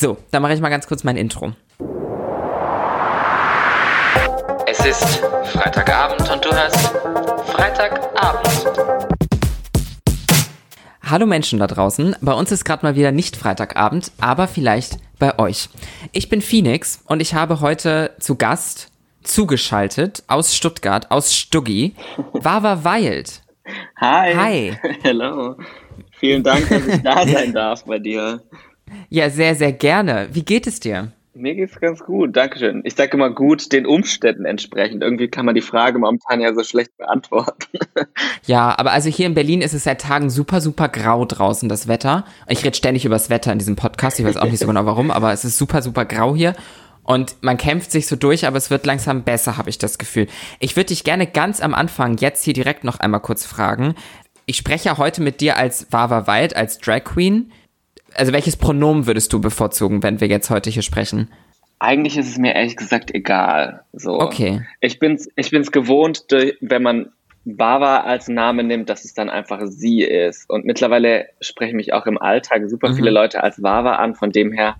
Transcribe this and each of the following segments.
So, dann mache ich mal ganz kurz mein Intro. Es ist Freitagabend und du hörst Freitagabend. Hallo Menschen da draußen. Bei uns ist gerade mal wieder nicht Freitagabend, aber vielleicht bei euch. Ich bin Phoenix und ich habe heute zu Gast zugeschaltet aus Stuttgart, aus Stuggi, Wawa Wild. Hi. Hi. Hello. Vielen Dank, dass ich da sein darf bei dir. Ja, sehr, sehr gerne. Wie geht es dir? Mir geht's ganz gut, Dankeschön. Ich sage immer gut den Umständen entsprechend. Irgendwie kann man die Frage momentan ja so schlecht beantworten. Ja, aber also hier in Berlin ist es seit Tagen super, super grau draußen, das Wetter. Ich rede ständig über das Wetter in diesem Podcast. Ich weiß auch nicht so genau warum, aber es ist super, super grau hier. Und man kämpft sich so durch, aber es wird langsam besser, habe ich das Gefühl. Ich würde dich gerne ganz am Anfang jetzt hier direkt noch einmal kurz fragen. Ich spreche ja heute mit dir als Wawa Wild, als Drag Queen. Also welches Pronomen würdest du bevorzugen, wenn wir jetzt heute hier sprechen? Eigentlich ist es mir ehrlich gesagt egal. So. Okay. Ich bin's, ich bin's gewohnt, wenn man Bava als Name nimmt, dass es dann einfach sie ist. Und mittlerweile sprechen mich auch im Alltag super viele Leute als Wawa an. Von dem her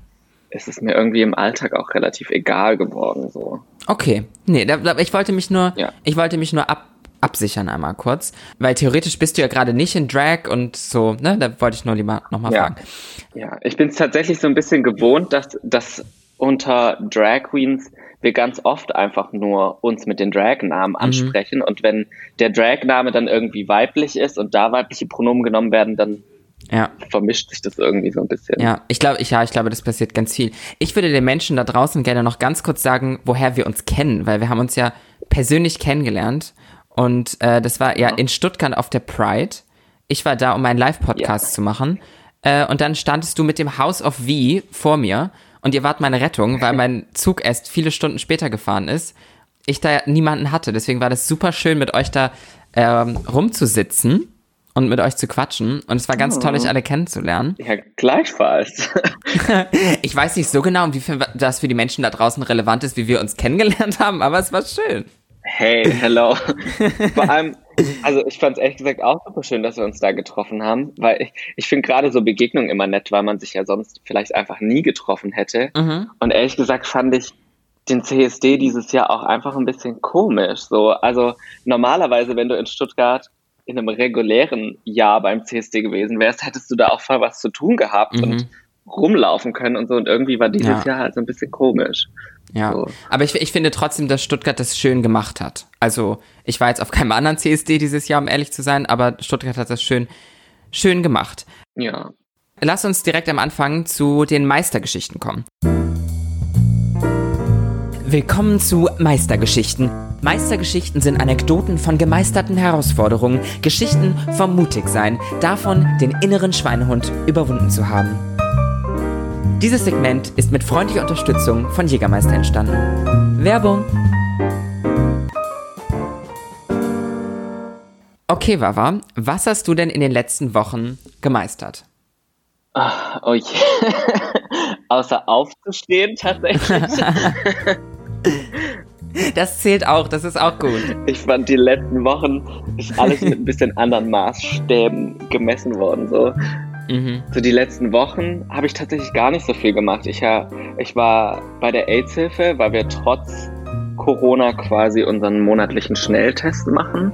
ist es mir irgendwie im Alltag auch relativ egal geworden. So. Okay. Nee, da, ich wollte mich nur, Ja. ich wollte mich nur ab, absichern einmal kurz. Weil theoretisch bist du ja gerade nicht in Drag und so, ne? Da wollte ich nur lieber nochmal Ja. fragen. Ja, ich bin es tatsächlich so ein bisschen gewohnt, dass, dass unter Drag Queens wir ganz oft einfach nur uns mit den Drag-Namen ansprechen und wenn der Drag-Name dann irgendwie weiblich ist und da weibliche Pronomen genommen werden, dann Ja. vermischt sich das irgendwie so ein bisschen. Ja, ich glaube, ich, ja, ich glaube, das passiert ganz viel. Ich würde den Menschen da draußen gerne noch ganz kurz sagen, woher wir uns kennen, weil wir haben uns ja persönlich kennengelernt und äh, das war ja in Stuttgart auf der Pride. Ich war da, um einen Live-Podcast Ja. zu machen äh, und dann standest du mit dem House of V vor mir und ihr wart meine Rettung, weil mein Zug erst viele Stunden später gefahren ist. Ich da niemanden hatte, deswegen war das super schön, mit euch da ähm, rumzusitzen und mit euch zu quatschen und es war ganz toll, euch alle kennenzulernen. Ja, gleichfalls. Ich weiß nicht so genau, inwiefern das für die Menschen da draußen relevant ist, wie wir uns kennengelernt haben, aber es war schön. Hey, hello. Vor allem, also ich fand es ehrlich gesagt auch super schön, dass wir uns da getroffen haben, weil ich, ich finde gerade so Begegnungen immer nett, weil man sich ja sonst vielleicht einfach nie getroffen hätte. Und ehrlich gesagt fand ich den CSD dieses Jahr auch einfach ein bisschen komisch. So, also normalerweise, wenn du in Stuttgart in einem regulären Jahr beim CSD gewesen wärst, hättest du da auch voll was zu tun gehabt und rumlaufen können und so. Und irgendwie war dieses Ja. Jahr halt so ein bisschen komisch. Ja, So. aber ich, ich finde trotzdem, dass Stuttgart das schön gemacht hat. Also ich war jetzt auf keinem anderen CSD dieses Jahr, um ehrlich zu sein, aber Stuttgart hat das schön, schön gemacht. Ja. Lass uns direkt am Anfang zu den Meistergeschichten kommen. Willkommen zu Meistergeschichten. Meistergeschichten sind Anekdoten von gemeisterten Herausforderungen, Geschichten vom Mutigsein, davon, den inneren Schweinehund überwunden zu haben. Dieses Segment ist mit freundlicher Unterstützung von Jägermeister entstanden. Werbung. Okay, Wawa, was hast du denn in den letzten Wochen gemeistert? Oh je. Außer aufzustehen tatsächlich. Das zählt auch, das ist auch gut. Ich fand die letzten Wochen ist alles mit ein bisschen anderen Maßstäben gemessen worden. So, Mhm. so die letzten Wochen habe ich tatsächlich gar nicht so viel gemacht. Ich, ha- ich war bei der AIDS-Hilfe, weil wir trotz Corona quasi unseren monatlichen Schnelltest machen.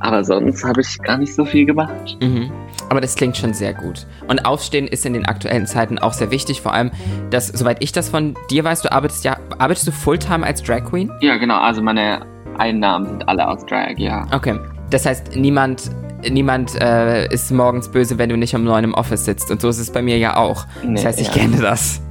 Aber sonst habe ich gar nicht so viel gemacht. Mhm. Aber das klingt schon sehr gut. Und Aufstehen ist in den aktuellen Zeiten auch sehr wichtig, vor allem, dass, soweit ich das von dir weiß, du arbeitest ja, arbeitest du Fulltime als Drag Queen? Ja, genau. Also meine Einnahmen sind alle aus Drag, ja. Okay. Das heißt, niemand, niemand äh, ist morgens böse, wenn du nicht um neun im Office sitzt. Und so ist es bei mir ja auch. Das Nee, heißt, ich ja. kenne das.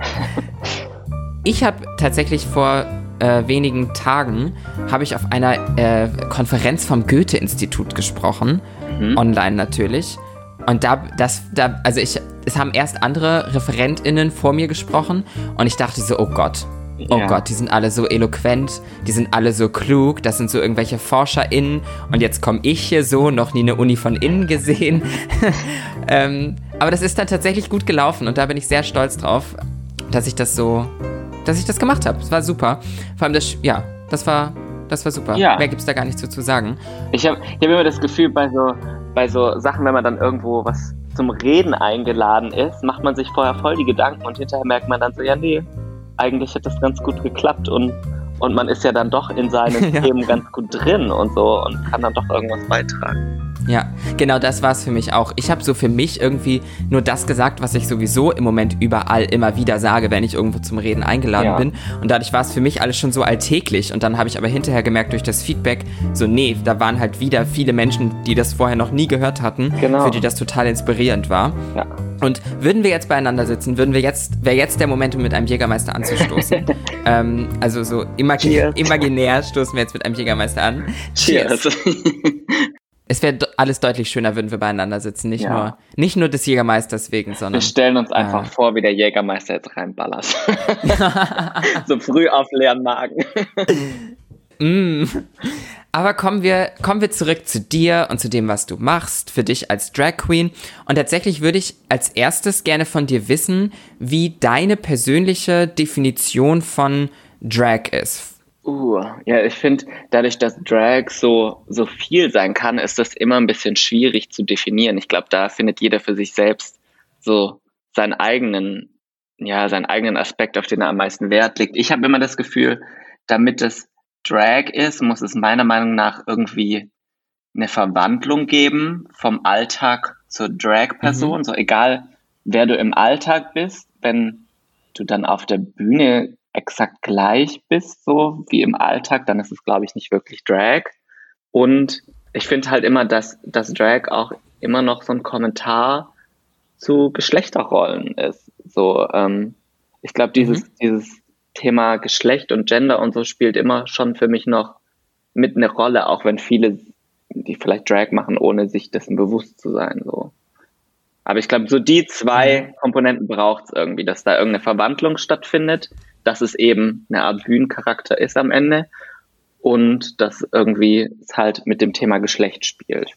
Ich habe tatsächlich vor äh, wenigen Tagen habe ich auf einer äh, Konferenz vom Goethe-Institut gesprochen, Mhm. online natürlich. Und da, das, da, also ich, es haben erst andere ReferentInnen vor mir gesprochen und ich dachte so, oh Gott, oh Ja. Gott, die sind alle so eloquent, die sind alle so klug, das sind so irgendwelche ForscherInnen und jetzt komme ich hier so, noch nie eine Uni von innen gesehen. ähm, aber das ist dann tatsächlich gut gelaufen und da bin ich sehr stolz drauf, dass ich das so, dass ich das gemacht habe. Es war super. Vor allem das, ja, das war, das war super. Ja. Mehr gibt's da gar nicht so zu sagen. Ich habe ich hab immer das Gefühl, bei so, bei so Sachen, wenn man dann irgendwo was zum Reden eingeladen ist, macht man sich vorher voll die Gedanken und hinterher merkt man dann so, ja, nee, eigentlich hat das ganz gut geklappt und, und man ist ja dann doch in seinen ja. Themen ganz gut drin und so und kann dann doch irgendwas beitragen. Ja, genau das war es für mich auch. Ich habe so für mich irgendwie nur das gesagt, was ich sowieso im Moment überall immer wieder sage, wenn ich irgendwo zum Reden eingeladen ja. bin. Und dadurch war es für mich alles schon so alltäglich. Und dann habe ich aber hinterher gemerkt durch das Feedback, so nee, da waren halt wieder viele Menschen, die das vorher noch nie gehört hatten, genau. für die das total inspirierend war. Ja. Und würden wir jetzt beieinander sitzen, würden wir jetzt, wäre jetzt der Moment, um mit einem Jägermeister anzustoßen. ähm, also so imagi imaginär stoßen wir jetzt mit einem Jägermeister an. Cheers. Cheers. Es wäre alles deutlich schöner, würden wir beieinander sitzen. Nicht, ja. nur, nicht nur des Jägermeisters wegen, sondern. Wir stellen uns einfach äh, vor, wie der Jägermeister jetzt reinballert. so früh auf leeren Magen. mm. Aber kommen wir, kommen wir zurück zu dir und zu dem, was du machst, für dich als Drag Queen. Und tatsächlich würde ich als erstes gerne von dir wissen, wie deine persönliche Definition von Drag ist Uh, ja, ich finde, dadurch, dass Drag so, so viel sein kann, ist das immer ein bisschen schwierig zu definieren. Ich glaube, da findet jeder für sich selbst so seinen eigenen, ja, seinen eigenen Aspekt, auf den er am meisten Wert legt. Ich habe immer das Gefühl, damit es Drag ist, muss es meiner Meinung nach irgendwie eine Verwandlung geben vom Alltag zur Drag-Person. Mhm. So egal, wer du im Alltag bist, wenn du dann auf der Bühne exakt gleich bist, so wie im Alltag, dann ist es, glaube ich, nicht wirklich Drag. Und ich finde halt immer, dass, dass Drag auch immer noch so ein Kommentar zu Geschlechterrollen ist. So, ähm, ich glaube, dieses, mhm. dieses Thema Geschlecht und Gender und so spielt immer schon für mich noch mit eine Rolle, auch wenn viele, die vielleicht Drag machen, ohne sich dessen bewusst zu sein. So. Aber ich glaube, so die zwei. Komponenten braucht es irgendwie, dass da irgendeine Verwandlung stattfindet dass es eben eine Art Bühnencharakter ist am Ende und dass irgendwie es halt mit dem Thema Geschlecht spielt.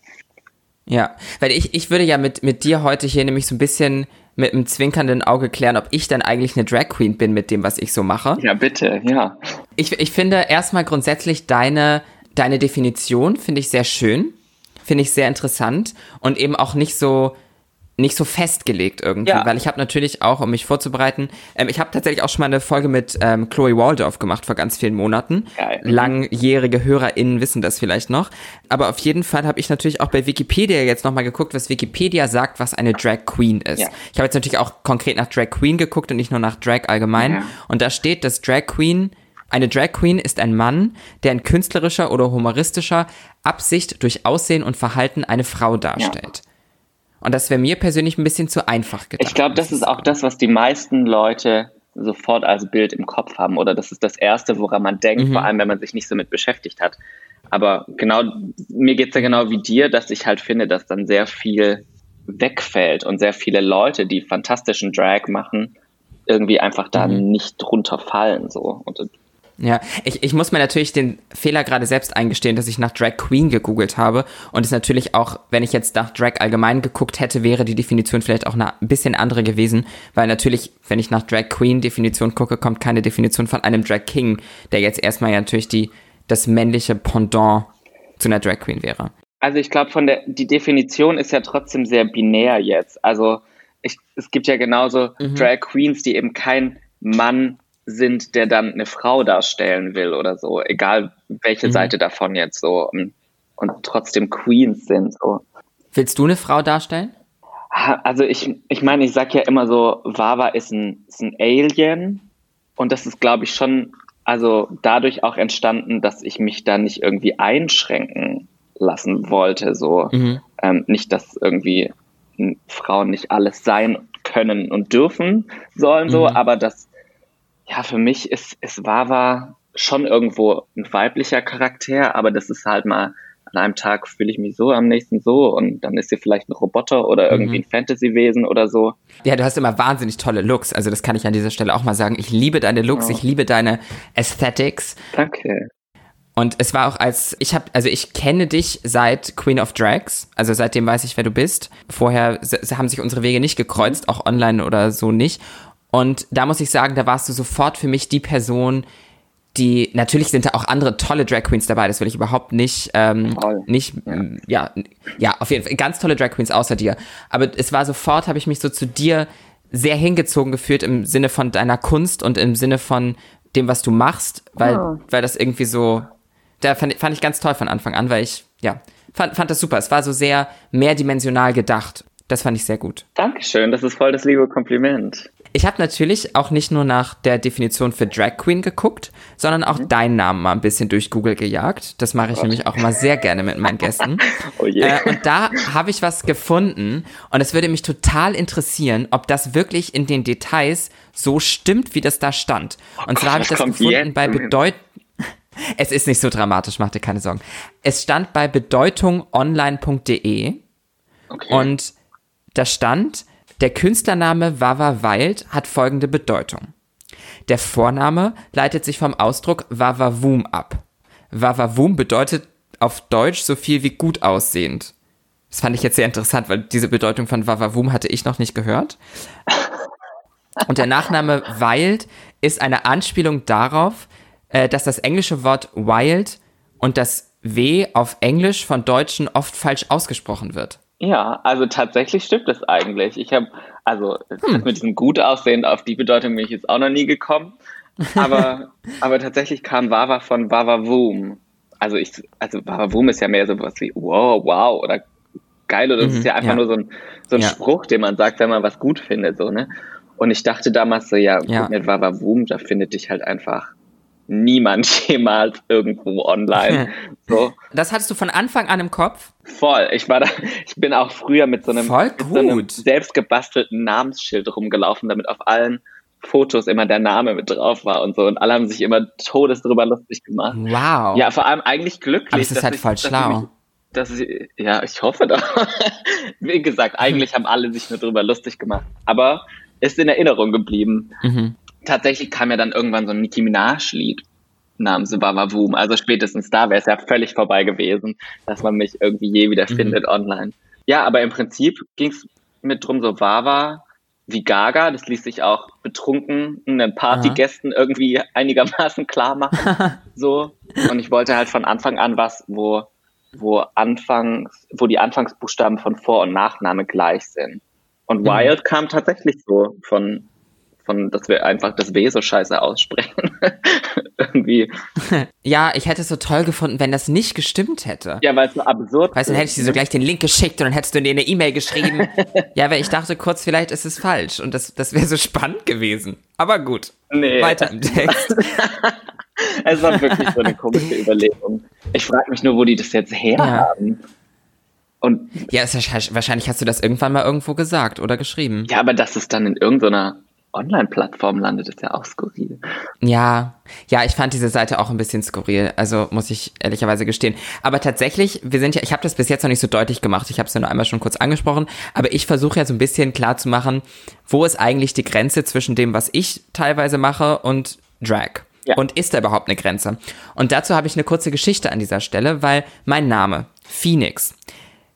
Ja, weil ich, ich würde ja mit, mit dir heute hier nämlich so ein bisschen mit einem zwinkernden Auge klären, ob ich dann eigentlich eine Drag Queen bin mit dem, was ich so mache. Ja, bitte, ja. Ich, ich finde erstmal grundsätzlich deine, deine Definition finde ich sehr schön, finde ich sehr interessant und eben auch nicht so, nicht so festgelegt irgendwie, ja. weil ich habe natürlich auch, um mich vorzubereiten, ähm, ich habe tatsächlich auch schon mal eine Folge mit ähm, Chloe Waldorf gemacht vor ganz vielen Monaten. Geil. Langjährige HörerInnen wissen das vielleicht noch. Aber auf jeden Fall habe ich natürlich auch bei Wikipedia jetzt nochmal geguckt, was Wikipedia sagt, was eine Drag Queen ist. Ja. Ich habe jetzt natürlich auch konkret nach Drag Queen geguckt und nicht nur nach Drag allgemein. Ja. Und da steht, dass Drag Queen eine Drag Queen ist ein Mann, der in künstlerischer oder humoristischer Absicht durch Aussehen und Verhalten eine Frau darstellt. Und das wäre mir persönlich ein bisschen zu einfach gedacht. Ich glaube, das ist auch das, was die meisten Leute sofort als Bild im Kopf haben. Oder das ist das Erste, woran man denkt, mhm. vor allem wenn man sich nicht so mit beschäftigt hat. Aber genau, mir geht es ja genau wie dir, dass ich halt finde, dass dann sehr viel wegfällt und sehr viele Leute, die fantastischen Drag machen, irgendwie einfach da mhm. nicht drunter fallen. So. Und ja, ich, ich muss mir natürlich den Fehler gerade selbst eingestehen, dass ich nach Drag Queen gegoogelt habe. Und es natürlich auch, wenn ich jetzt nach Drag allgemein geguckt hätte, wäre die Definition vielleicht auch ein bisschen andere gewesen. Weil natürlich, wenn ich nach Drag Queen Definition gucke, kommt keine Definition von einem Drag King, der jetzt erstmal ja natürlich die, das männliche Pendant zu einer Drag Queen wäre. Also ich glaube, von der, die Definition ist ja trotzdem sehr binär jetzt. Also ich, es gibt ja genauso mhm. Drag Queens, die eben kein Mann sind, der dann eine Frau darstellen will oder so, egal welche mhm. Seite davon jetzt so und, und trotzdem Queens sind. So. Willst du eine Frau darstellen? Also ich, ich meine, ich sag ja immer so, Wawa ist ein, ist ein Alien und das ist, glaube ich, schon also dadurch auch entstanden, dass ich mich da nicht irgendwie einschränken lassen wollte. So mhm. ähm, nicht, dass irgendwie Frauen nicht alles sein können und dürfen sollen, so, mhm. aber dass ja, für mich ist, ist Wawa schon irgendwo ein weiblicher Charakter, aber das ist halt mal an einem Tag fühle ich mich so, am nächsten so und dann ist sie vielleicht ein Roboter oder irgendwie mhm. ein Fantasy-Wesen oder so. Ja, du hast immer wahnsinnig tolle Looks, also das kann ich an dieser Stelle auch mal sagen. Ich liebe deine Looks, oh. ich liebe deine Aesthetics. Danke. Und es war auch als, ich habe, also ich kenne dich seit Queen of Drags, also seitdem weiß ich, wer du bist. Vorher haben sich unsere Wege nicht gekreuzt, auch online oder so nicht. Und da muss ich sagen, da warst du sofort für mich die Person, die, natürlich sind da auch andere tolle Drag Queens dabei, das will ich überhaupt nicht, ähm, Toll. nicht, ja. ja, ja, auf jeden Fall, ganz tolle Drag Queens außer dir. Aber es war sofort, habe ich mich so zu dir sehr hingezogen gefühlt im Sinne von deiner Kunst und im Sinne von dem, was du machst, weil, Oh. weil das irgendwie so, da fand, fand ich ganz toll von Anfang an, weil ich, ja, fand, fand das super. Es war so sehr mehrdimensional gedacht. Das fand ich sehr gut. Dankeschön, das ist voll das liebe Kompliment. Ich habe natürlich auch nicht nur nach der Definition für Drag Queen geguckt, sondern auch Mhm. deinen Namen mal ein bisschen durch Google gejagt. Das mache ich nämlich auch immer sehr gerne mit meinen Gästen. Oh je. Äh, und da habe ich was gefunden und es würde mich total interessieren, ob das wirklich in den Details so stimmt, wie das da stand. Und zwar habe ich das gefunden bei Bedeut Es ist nicht so dramatisch, mach dir keine Sorgen. Es stand bei bedeutungonline.de Okay. und da stand, der Künstlername Wawa Wild hat folgende Bedeutung. Der Vorname leitet sich vom Ausdruck Wawawum ab. Wawawum bedeutet auf Deutsch so viel wie gut aussehend. Das fand ich jetzt sehr interessant, weil diese Bedeutung von Wawawum hatte ich noch nicht gehört. Und der Nachname Wild ist eine Anspielung darauf, äh, dass das englische Wort wild und das W auf Englisch von Deutschen oft falsch ausgesprochen wird. Ja, also tatsächlich stimmt es eigentlich. Ich habe, also Hm. mit diesem gut aussehen, auf die Bedeutung bin ich jetzt auch noch nie gekommen. Aber, aber tatsächlich kam Wawa von Wawawum. Also ich, also Wawawum ist ja mehr so was wie wow, wow oder geil oder das Mhm, ist ja einfach ja. nur so ein, so ein Ja. Spruch, den man sagt, wenn man was gut findet, so, ne? Und ich dachte damals so, ja, Ja. mit Wawawum, da findet dich halt einfach niemand jemals irgendwo online. So. Das hattest du von Anfang an im Kopf? Voll. Ich war da, ich bin auch früher mit so einem, mit so einem gut. selbst gebastelten Namensschild rumgelaufen, damit auf allen Fotos immer der Name mit drauf war und so. Und alle haben sich immer todes drüber lustig gemacht. Wow. Ja, vor allem eigentlich glücklich. Aber es ist halt ich- voll dass ich schlau. Dass ich, ja, ich hoffe doch. Wie gesagt, eigentlich haben alle sich nur drüber lustig gemacht. Aber ist in Erinnerung geblieben. Mhm. Tatsächlich kam ja dann irgendwann so ein Nicki Minaj-Lied namens Wawawum. Also spätestens da wäre es ja völlig vorbei gewesen, dass man mich irgendwie je wieder Mhm. findet online. Ja, aber im Prinzip ging es mit drum so Wawa wie Gaga. Das ließ sich auch betrunken den Partygästen irgendwie einigermaßen klar machen. so. Und ich wollte halt von Anfang an was, wo, wo anfangs, wo die Anfangsbuchstaben von Vor- und Nachname gleich sind. Und Wild kam tatsächlich so von, von, dass wir einfach das W so scheiße aussprechen. Irgendwie. Ja, ich hätte es so toll gefunden, wenn das nicht gestimmt hätte. Ja, weil es so absurd Weißt du, dann hätte ich dir so gleich den Link geschickt und dann hättest du dir eine E-Mail geschrieben. ja, weil ich dachte kurz, vielleicht ist es falsch und das, das wäre so spannend gewesen. Aber gut. Nee. Weiter im Text. Es war wirklich so eine komische Überlegung. Ich frage mich nur, wo die das jetzt her Ja. haben. Und Ja, ist wahrscheinlich, wahrscheinlich hast du das irgendwann mal irgendwo gesagt oder geschrieben. ja, aber dass es dann in irgendeiner Online-Plattform landet, ist ja auch skurril. Ja, ja, ich fand diese Seite auch ein bisschen skurril, also muss ich ehrlicherweise gestehen. Aber tatsächlich, wir sind ja, ich habe das bis jetzt noch nicht so deutlich gemacht, ich habe es ja nur einmal schon kurz angesprochen, aber ich versuche ja so ein bisschen klar zu machen, wo ist eigentlich die Grenze zwischen dem, was ich teilweise mache und Drag. Ja. Und ist da überhaupt eine Grenze? Und dazu habe ich eine kurze Geschichte an dieser Stelle, weil mein Name, Phoenix,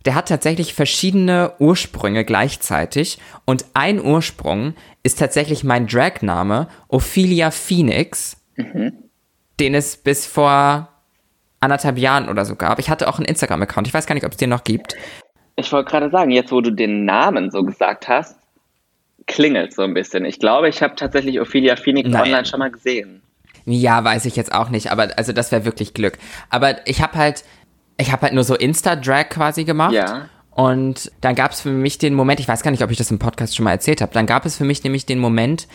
der hat tatsächlich verschiedene Ursprünge gleichzeitig und ein Ursprung ist tatsächlich mein Dragname Ophelia Phoenix, den es bis vor anderthalb Jahren oder so gab. Ich hatte auch einen Instagram-Account, ich weiß gar nicht, ob es den noch gibt. Ich wollte gerade sagen, jetzt wo du den Namen so gesagt hast, klingelt so ein bisschen. Ich glaube, ich habe tatsächlich Ophelia Phoenix Nein. online schon mal gesehen. Ja, weiß ich jetzt auch nicht, aber also das wäre wirklich Glück. Aber ich habe halt, ich habe halt nur so Insta-Drag quasi gemacht. Ja. Und dann gab es für mich den Moment, ich weiß gar nicht, ob ich das im Podcast schon mal erzählt habe, dann gab es für mich nämlich den Moment,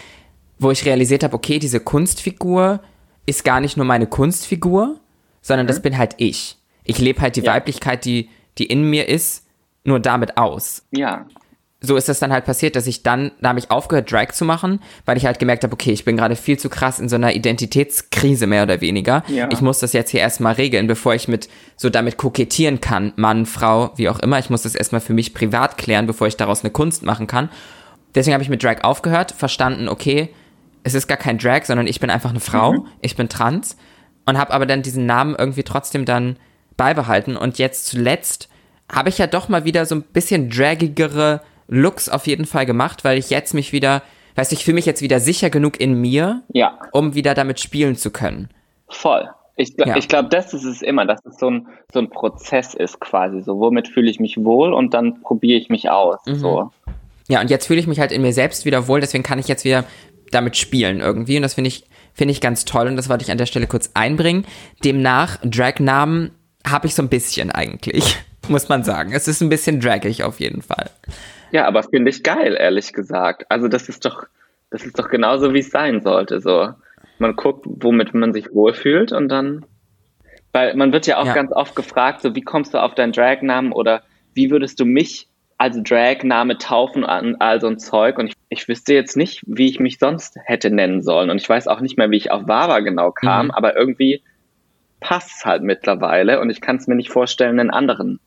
wo ich realisiert habe, okay, diese Kunstfigur ist gar nicht nur meine Kunstfigur, sondern das bin halt ich. Ich lebe halt die Ja. Weiblichkeit, die, die in mir ist, nur damit aus Ja. So ist das dann halt passiert, dass ich dann, da habe ich aufgehört, Drag zu machen, weil ich halt gemerkt habe, okay, ich bin gerade viel zu krass in so einer Identitätskrise mehr oder weniger. Ja. Ich muss das jetzt hier erstmal regeln, bevor ich mit so damit kokettieren kann, Mann, Frau, wie auch immer. Ich muss das erstmal für mich privat klären, bevor ich daraus eine Kunst machen kann. Deswegen habe ich mit Drag aufgehört, verstanden, okay, es ist gar kein Drag, sondern ich bin einfach eine Frau, ich bin trans und habe aber dann diesen Namen irgendwie trotzdem dann beibehalten und jetzt zuletzt habe ich ja doch mal wieder so ein bisschen dragigere Looks auf jeden Fall gemacht, weil ich jetzt mich wieder, weißt du, ich fühle mich jetzt wieder sicher genug in mir, Ja. um wieder damit spielen zu können. Voll. Ich, gl- Ja. ich glaube, das ist es immer, dass es so ein, so ein Prozess ist quasi. So, womit fühle ich mich wohl und dann probiere ich mich aus. Mhm. So. Ja, und jetzt fühle ich mich halt in mir selbst wieder wohl, deswegen kann ich jetzt wieder damit spielen irgendwie und das finde ich, finde ich ganz toll und das wollte ich an der Stelle kurz einbringen. Demnach, Drag-Namen habe ich so ein bisschen eigentlich, muss man sagen. Es ist ein bisschen dragig auf jeden Fall. Ja, aber finde ich geil, ehrlich gesagt. Also das ist doch, das ist doch genauso, wie es sein sollte. So, man guckt, womit man sich wohlfühlt und dann, weil man wird ja auch Ja. ganz oft gefragt, so wie kommst du auf deinen Drag-Namen oder wie würdest du mich als Drag-Name taufen an all so ein Zeug und ich, ich wüsste jetzt nicht, wie ich mich sonst hätte nennen sollen und ich weiß auch nicht mehr, wie ich auf Wawa genau kam, Mhm. aber irgendwie passt es halt mittlerweile und ich kann es mir nicht vorstellen, einen anderen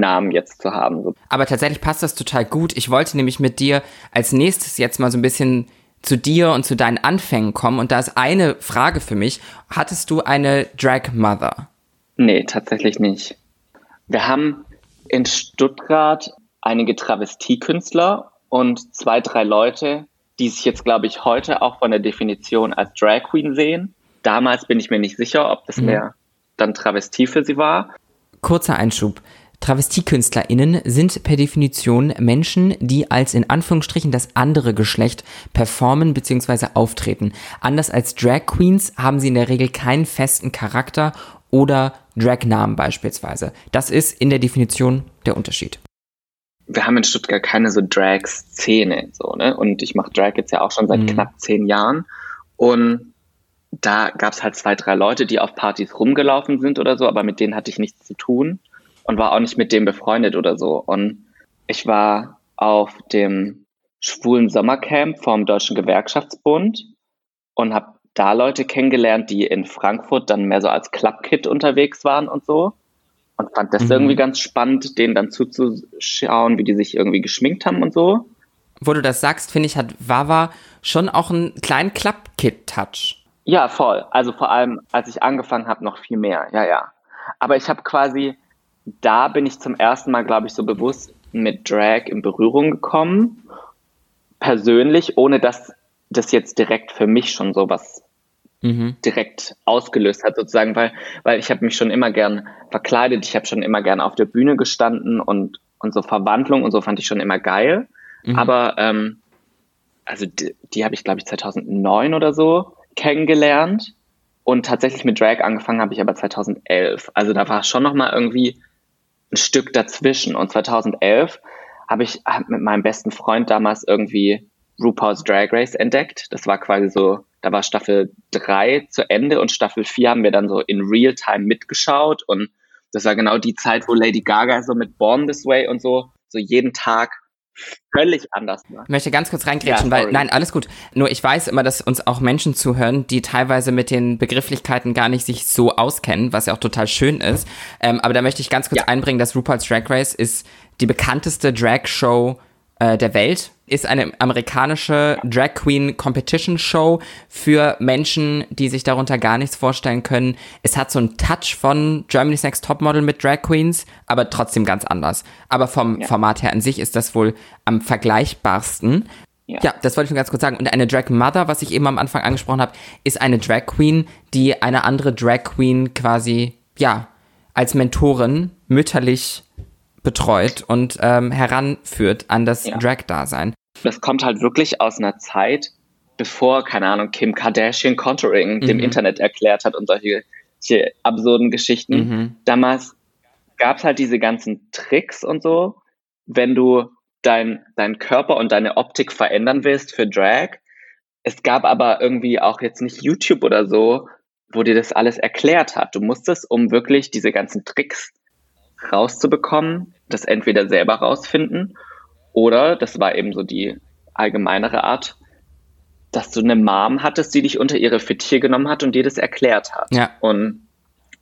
Namen jetzt zu haben. Aber tatsächlich passt das total gut. Ich wollte nämlich mit dir als nächstes jetzt mal so ein bisschen zu dir und zu deinen Anfängen kommen. Und da ist eine Frage für mich. Hattest du eine Drag Mother? Nee, tatsächlich nicht. Wir haben in Stuttgart einige Travestiekünstler und zwei, drei Leute, die sich jetzt, glaube ich, heute auch von der Definition als Drag Queen sehen. Damals bin ich mir nicht sicher, ob das mehr dann Travestie für sie war. Kurzer Einschub. TravestiekünstlerInnen sind per Definition Menschen, die als in Anführungsstrichen das andere Geschlecht performen bzw. auftreten. Anders als Drag Queens haben sie in der Regel keinen festen Charakter oder Dragnamen beispielsweise. Das ist in der Definition der Unterschied. Wir haben in Stuttgart keine so Drag-Szene, so, ne? Und ich mache Drag jetzt ja auch schon seit Mhm. knapp zehn Jahren. Und da gab es halt zwei, drei Leute, die auf Partys rumgelaufen sind oder so, aber mit denen hatte ich nichts zu tun und war auch nicht mit denen befreundet oder so. Und ich war auf dem schwulen Sommercamp vom Deutschen Gewerkschaftsbund und habe da Leute kennengelernt, die in Frankfurt dann mehr so als Clubkid unterwegs waren und so. Und fand das Mhm. irgendwie ganz spannend, denen dann zuzuschauen, wie die sich irgendwie geschminkt haben und so. Wo du das sagst, finde ich, hat Wawa schon auch einen kleinen Club-Kid-Touch. Ja, voll. Also vor allem, als ich angefangen habe, noch viel mehr. Ja, ja. Aber ich habe quasi, da bin ich zum ersten Mal, glaube ich, so bewusst mit Drag in Berührung gekommen. Persönlich, ohne dass das jetzt direkt für mich schon so was Mhm. direkt ausgelöst hat, sozusagen, weil, weil ich habe mich schon immer gern verkleidet, ich habe schon immer gern auf der Bühne gestanden und, und so Verwandlung und so fand ich schon immer geil. Mhm. Aber ähm, also die, die habe ich, glaube ich, 2009 oder so kennengelernt. Und tatsächlich mit Drag angefangen habe ich aber 2011. Also da war schon noch mal irgendwie ein Stück dazwischen. Und 2011 habe ich mit meinem besten Freund damals irgendwie RuPaul's Drag Race entdeckt. Das war quasi so, da war Staffel 3 zu Ende und Staffel 4 haben wir dann so in Real-Time mitgeschaut. Und das war genau die Zeit, wo Lady Gaga so mit Born This Way und so, so jeden Tag völlig anders war. Ich möchte ganz kurz reingrätschen, Ja, weil, nein, alles gut. Nur ich weiß immer, dass uns auch Menschen zuhören, die teilweise mit den Begrifflichkeiten gar nicht sich so auskennen, was ja auch total schön ist. Ähm, aber da möchte ich ganz kurz Ja. einbringen, dass RuPaul's Drag Race ist die bekannteste Drag-Show äh, der Welt, ist eine amerikanische Drag Queen Competition Show für Menschen, die sich darunter gar nichts vorstellen können. Es hat so einen Touch von Germany's Next Topmodel mit Drag Queens, aber trotzdem ganz anders. Aber vom Ja. Format her an sich ist das wohl am vergleichbarsten. Ja. Ja, das wollte ich nur ganz kurz sagen. Und eine Drag Mother, was ich eben am Anfang angesprochen habe, ist eine Drag Queen, die eine andere Drag Queen quasi, ja, als Mentorin mütterlich betreut und ähm, heranführt an das Ja. Drag-Dasein. Das kommt halt wirklich aus einer Zeit, bevor, keine Ahnung, Kim Kardashian Contouring dem Mhm. Internet erklärt hat und solche, solche absurden Geschichten. Mhm. Damals gab es halt diese ganzen Tricks und so, wenn du dein, deinen Körper und deine Optik verändern willst für Drag. Es gab aber irgendwie auch jetzt nicht YouTube oder so, wo dir das alles erklärt hat. Du musstest, um wirklich diese ganzen Tricks rauszubekommen, das entweder selber rausfinden oder, das war eben so die allgemeinere Art, dass du eine Mom hattest, die dich unter ihre Fittiche genommen hat und dir das erklärt hat. Ja. Und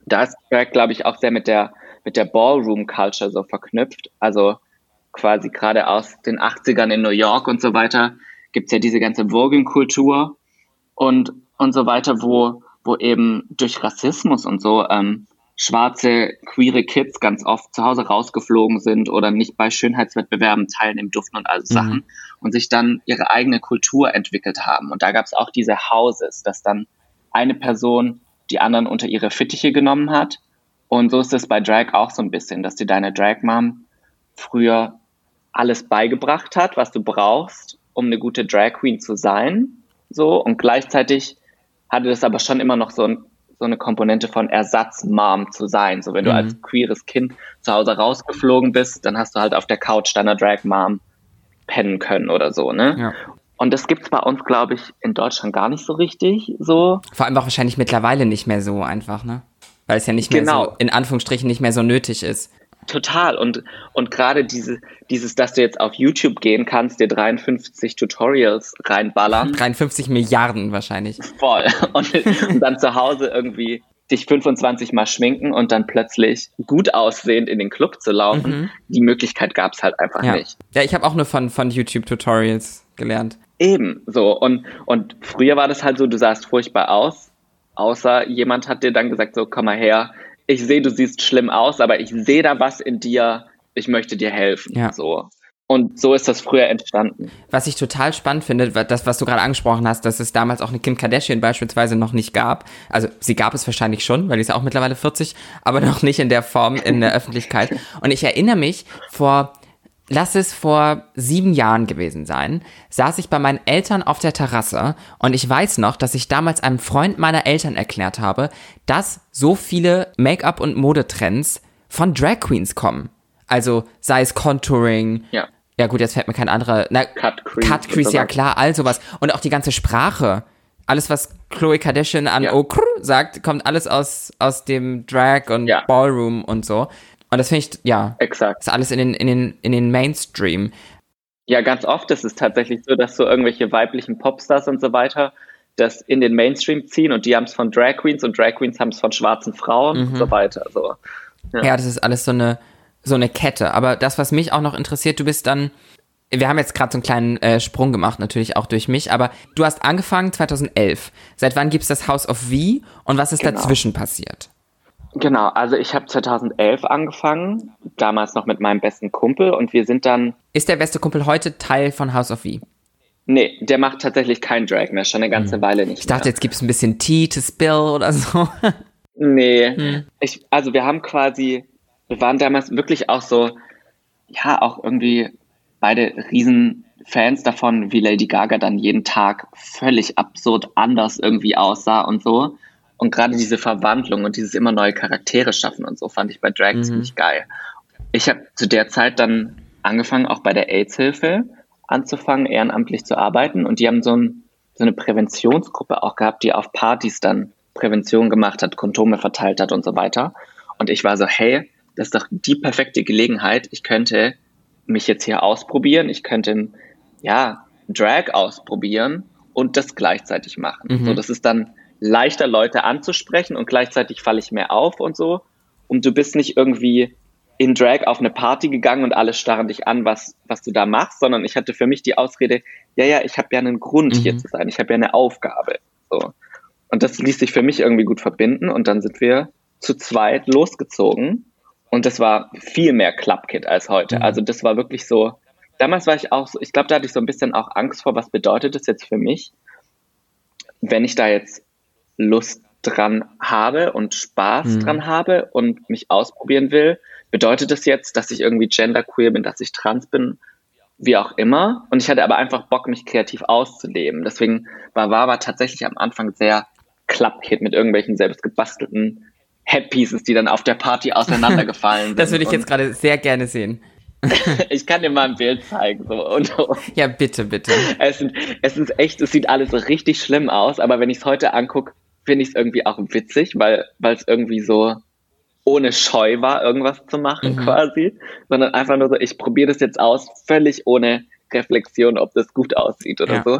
da ist Drag, glaube ich, auch sehr mit der, mit der Ballroom-Culture so verknüpft. Also quasi gerade aus den 80ern in New York und so weiter gibt's ja diese ganze Voguing-Kultur und, und so weiter, wo, wo eben durch Rassismus und so ähm, schwarze, queere Kids ganz oft zu Hause rausgeflogen sind oder nicht bei Schönheitswettbewerben teilnehmen durften und all so Mhm. Sachen und sich dann ihre eigene Kultur entwickelt haben. Und da gab's auch diese Houses, dass dann eine Person die anderen unter ihre Fittiche genommen hat. Und so ist es bei Drag auch so ein bisschen, dass dir deine Drag Mom früher alles beigebracht hat, was du brauchst, um eine gute Drag Queen zu sein. So, und gleichzeitig hatte das aber schon immer noch so, ein, so eine Komponente von Ersatzmom zu sein. So, wenn du Mhm. als queeres Kind zu Hause rausgeflogen bist, dann hast du halt auf der Couch deiner Drag Mom pennen können oder so, ne? Ja. Und das gibt's bei uns, glaube ich, in Deutschland gar nicht so richtig so. Vor allem auch wahrscheinlich mittlerweile nicht mehr so einfach, ne? Weil es ja nicht mehr Genau. so, in Anführungsstrichen, nicht mehr so nötig ist. Total. Und, und gerade diese, dieses, dass du jetzt auf YouTube gehen kannst, dir 53 Tutorials reinballern, 53 Milliarden wahrscheinlich. voll. Und, und dann zu Hause irgendwie dich 25 Mal schminken und dann plötzlich gut aussehend in den Club zu laufen. Die Möglichkeit gab's halt einfach Mhm. Ja, nicht. ja ich habe auch nur von, von YouTube-Tutorials gelernt. Eben, so. Und, und früher war das halt so, du sahst furchtbar aus, außer jemand hat dir dann gesagt, so, komm mal her, ich sehe, du siehst schlimm aus, aber ich sehe da was in dir, ich möchte dir helfen. Ja. So. Und so ist das früher entstanden. Was ich total spannend finde, das, was du gerade angesprochen hast, dass es damals auch eine Kim Kardashian beispielsweise noch nicht gab. Also sie gab es wahrscheinlich schon, weil die ist ja auch mittlerweile 40, aber noch nicht in der Form in der Öffentlichkeit. Und ich erinnere mich, vor, lass es vor sieben Jahren gewesen sein, saß ich bei meinen Eltern auf der Terrasse und ich weiß noch, dass ich damals einem Freund meiner Eltern erklärt habe, dass so viele Make-up- und Modetrends von Drag Queens kommen. Also sei es Contouring, Ja. ja gut, jetzt fällt mir kein anderer. Na, Cut Crease Cut Crease, ja klar, all sowas. Und auch die ganze Sprache. Alles, was Chloe Kardashian an Ja. Oh krr sagt, kommt alles aus, aus dem Drag und Ja. Ballroom und so. Und das finde ich, ja, Exakt. ist alles in den, in den, in den Mainstream. Ja, ganz oft ist es tatsächlich so, dass so irgendwelche weiblichen Popstars und so weiter das in den Mainstream ziehen und die haben es von Drag Queens und Drag Queens haben es von schwarzen Frauen und so weiter. So. Ja. das ist alles so eine, so eine Kette. Aber das, was mich auch noch interessiert, du bist dann, wir haben jetzt gerade so einen kleinen äh, Sprung gemacht, natürlich auch durch mich, aber du hast angefangen 2011. Seit wann gibt's das House of V und was ist Genau. dazwischen passiert? Genau, also ich habe 2011 angefangen, damals noch mit meinem besten Kumpel und wir sind dann, Ist der beste Kumpel heute Teil von House of V? nee, der macht tatsächlich kein Drag mehr, schon eine ganze Weile nicht Ich dachte, mehr. jetzt gibt's ein bisschen Tea to spill oder so. Nee, ich, also wir haben quasi, wir waren damals wirklich auch so, ja, auch irgendwie beide riesen Fans davon, wie Lady Gaga dann jeden Tag völlig absurd anders irgendwie aussah und so. Und gerade diese Verwandlung und dieses immer neue Charaktere schaffen und so fand ich bei Drag ziemlich geil. Ich habe zu der Zeit dann angefangen, auch bei der AIDS-Hilfe anzufangen, ehrenamtlich zu arbeiten. Und die haben so, ein, so eine Präventionsgruppe auch gehabt, die auf Partys dann Prävention gemacht hat, Kondome verteilt hat und so weiter. Und ich war so, hey, das ist doch die perfekte Gelegenheit. Ich könnte mich jetzt hier ausprobieren. Ich könnte, ja, Drag ausprobieren und das gleichzeitig machen. So, das ist dann leichter, Leute anzusprechen und gleichzeitig falle ich mehr auf und so. Und du bist nicht irgendwie in Drag auf eine Party gegangen und alle starren dich an, was, was du da machst, sondern ich hatte für mich die Ausrede, ja, ja, ich habe ja einen Grund hier zu sein, ich habe ja eine Aufgabe. So. Und das ließ sich für mich irgendwie gut verbinden und dann sind wir zu zweit losgezogen und das war viel mehr Clubkit als heute. Also das war wirklich so, damals war ich auch so, ich glaube, da hatte ich so ein bisschen auch Angst vor, was bedeutet das jetzt für mich, wenn ich da jetzt Lust dran habe und Spaß dran habe und mich ausprobieren will, bedeutet das jetzt, dass ich irgendwie genderqueer bin, dass ich trans bin, wie auch immer. Und ich hatte aber einfach Bock, mich kreativ auszuleben. Deswegen war Wawa tatsächlich am Anfang sehr Clubkit mit irgendwelchen selbst gebastelten Headpieces, die dann auf der Party auseinandergefallen sind. Das würde ich Und jetzt gerade sehr gerne sehen. ich kann dir mal ein Bild zeigen. So. Und, Ja, bitte, bitte. es, sind, es ist echt, es sieht alles richtig schlimm aus, aber wenn ich es heute angucke, finde ich es irgendwie auch witzig, weil es irgendwie so ohne Scheu war, irgendwas zu machen quasi, sondern einfach nur so, ich probiere das jetzt aus, völlig ohne Reflexion, ob das gut aussieht oder Ja. so.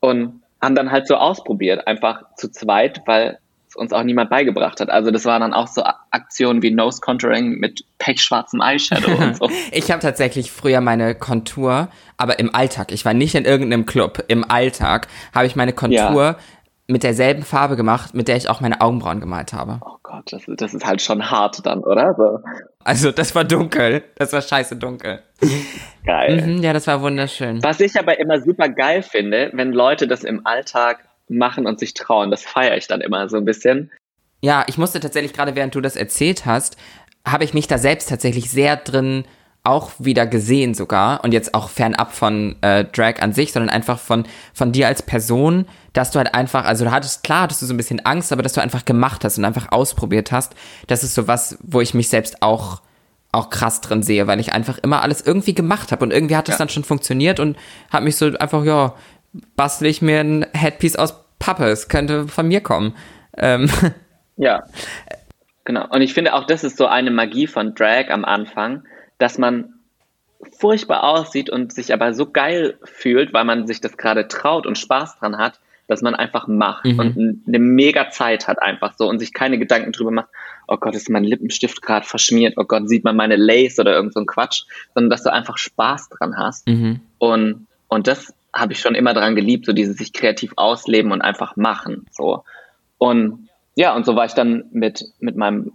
Und haben dann halt so ausprobiert, einfach zu zweit, weil es uns auch niemand beigebracht hat. Also das waren dann auch so Aktionen wie Nose Contouring mit pechschwarzem Eyeshadow und so. Ich habe tatsächlich früher meine Kontur, aber im Alltag, ich war nicht in irgendeinem Club, im Alltag habe ich meine Kontur mit derselben Farbe gemacht, mit der ich auch meine Augenbrauen gemalt habe. Oh Gott, das, das ist halt schon hart dann, oder? So, Also das war dunkel, das war scheiße dunkel. geil. Mhm, ja, das war wunderschön. Was ich aber immer super geil finde, wenn Leute das im Alltag machen und sich trauen, das feiere ich dann immer so ein bisschen. Ja, ich musste tatsächlich gerade, während du das erzählt hast, habe ich mich da selbst tatsächlich sehr drin auch wieder gesehen sogar und jetzt auch fernab von äh, Drag an sich, sondern einfach von von dir als Person, dass du halt einfach, also du hattest klar, hattest du so ein bisschen Angst, aber dass du einfach gemacht hast und einfach ausprobiert hast. Das ist so was, wo ich mich selbst auch auch krass drin sehe, weil ich einfach immer alles irgendwie gemacht habe und irgendwie hat es ja. dann schon funktioniert und habe mich so einfach ja bastel ich mir ein Headpiece aus Pappe, es könnte von mir kommen. Ähm. Ja. Genau. Und ich finde auch, das ist so eine Magie von Drag am Anfang, dass man furchtbar aussieht und sich aber so geil fühlt, weil man sich das gerade traut und Spaß dran hat, dass man einfach macht mhm. und eine mega Zeit hat einfach so und sich keine Gedanken drüber macht, oh Gott, ist mein Lippenstift gerade verschmiert, oh Gott, sieht man meine Lace oder irgend so ein Quatsch, sondern dass du einfach Spaß dran hast. Mhm. Und, und das habe ich schon immer dran geliebt, so dieses sich kreativ ausleben und einfach machen, so. Und ja, und so war ich dann mit, mit meinem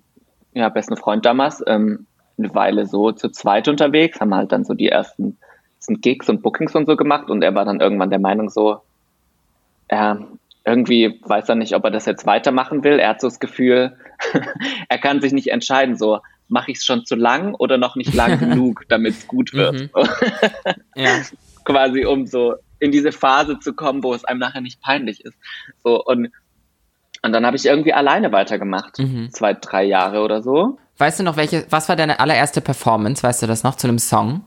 ja, besten Freund damals ähm, eine Weile so zu zweit unterwegs, haben halt dann so die ersten Gigs und Bookings und so gemacht und er war dann irgendwann der Meinung so, er irgendwie weiß er nicht, ob er das jetzt weitermachen will. Er hat so das Gefühl, er kann sich nicht entscheiden, so mache ich es schon zu lang oder noch nicht lang genug, damit es gut wird. Mhm. ja. Quasi um so in diese Phase zu kommen, wo es einem nachher nicht peinlich ist. So und und dann habe ich irgendwie alleine weitergemacht. Mhm. Zwei, drei Jahre oder so. Weißt du noch, welche, was war deine allererste Performance? Weißt du das noch zu einem Song?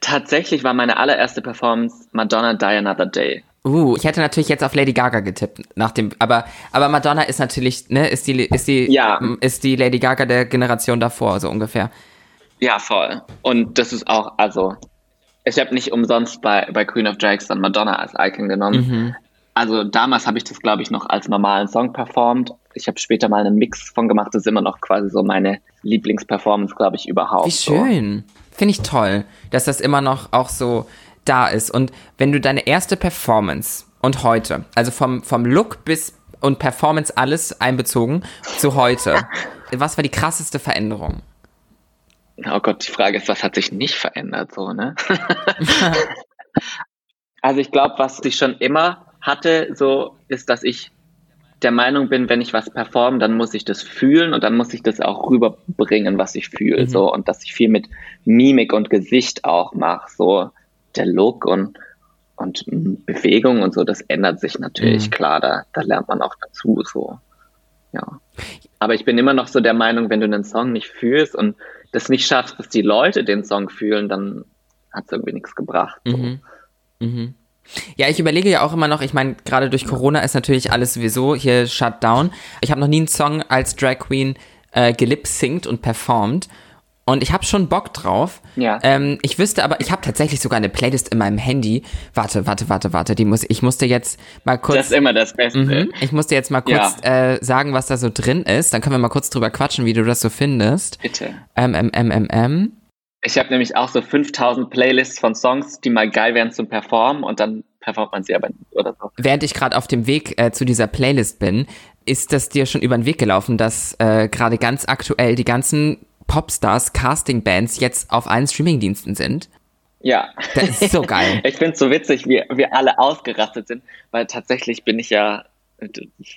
Tatsächlich war meine allererste Performance Madonna Die Another Day. Uh, ich hätte natürlich jetzt auf Lady Gaga getippt, nach dem, aber, aber Madonna ist natürlich, ne, ist die, ist die, ja. ist die Lady Gaga der Generation davor, so ungefähr. Ja, voll. Und das ist auch, also, ich habe nicht umsonst bei, bei Queen of Drags dann Madonna als Icon genommen. Mhm. Also damals habe ich das, glaube ich, noch als normalen Song performt. Ich habe später mal einen Mix von gemacht. Das ist immer noch quasi so meine Lieblingsperformance, glaube ich, überhaupt. Wie schön. So. Finde ich toll, dass das immer noch auch so da ist. Und wenn du deine erste Performance und heute, also vom, vom Look bis und Performance alles einbezogen zu heute, was war die krasseste Veränderung? Oh Gott, die Frage ist, was hat sich nicht verändert, so, ne? also ich glaube, was sich schon immer hatte, so ist, dass ich der Meinung bin, wenn ich was performe, dann muss ich das fühlen und dann muss ich das auch rüberbringen, was ich fühle, mhm. so und dass ich viel mit Mimik und Gesicht auch mache, so der Look und und Bewegung und so, das ändert sich natürlich mhm. klar, da, da lernt man auch dazu, so ja. Aber ich bin immer noch so der Meinung, wenn du einen Song nicht fühlst und das nicht schaffst, dass die Leute den Song fühlen, dann hat es irgendwie nichts gebracht. So. Mhm. Mhm. Ja, ich überlege ja auch immer noch, ich meine, gerade durch Corona ist natürlich alles sowieso hier shut down. Ich habe noch nie einen Song als Drag Queen äh, gelip-synkt und performt. Und ich habe schon Bock drauf. Ja. Ähm, ich wüsste aber, ich habe tatsächlich sogar eine Playlist in meinem Handy. Warte, warte, warte, warte. Die muss, ich musste jetzt mal kurz. Das ist immer das Beste. Mhm, ich musste jetzt mal kurz ja. äh, sagen, was da so drin ist. Dann können wir mal kurz drüber quatschen, wie du das so findest. Bitte. Ähm, ähm, ähm, ähm, ähm. Ich habe nämlich auch so 5000 Playlists von Songs, die mal geil wären zum Performen und dann performt man sie aber nicht oder so. Während ich gerade auf dem Weg äh, zu dieser Playlist bin, ist das dir schon über den Weg gelaufen, dass äh, gerade ganz aktuell die ganzen Popstars, Casting-Bands jetzt auf allen Streamingdiensten sind? Ja. Das ist so geil. ich finde es so witzig, wie wir alle ausgerastet sind, weil tatsächlich bin ich ja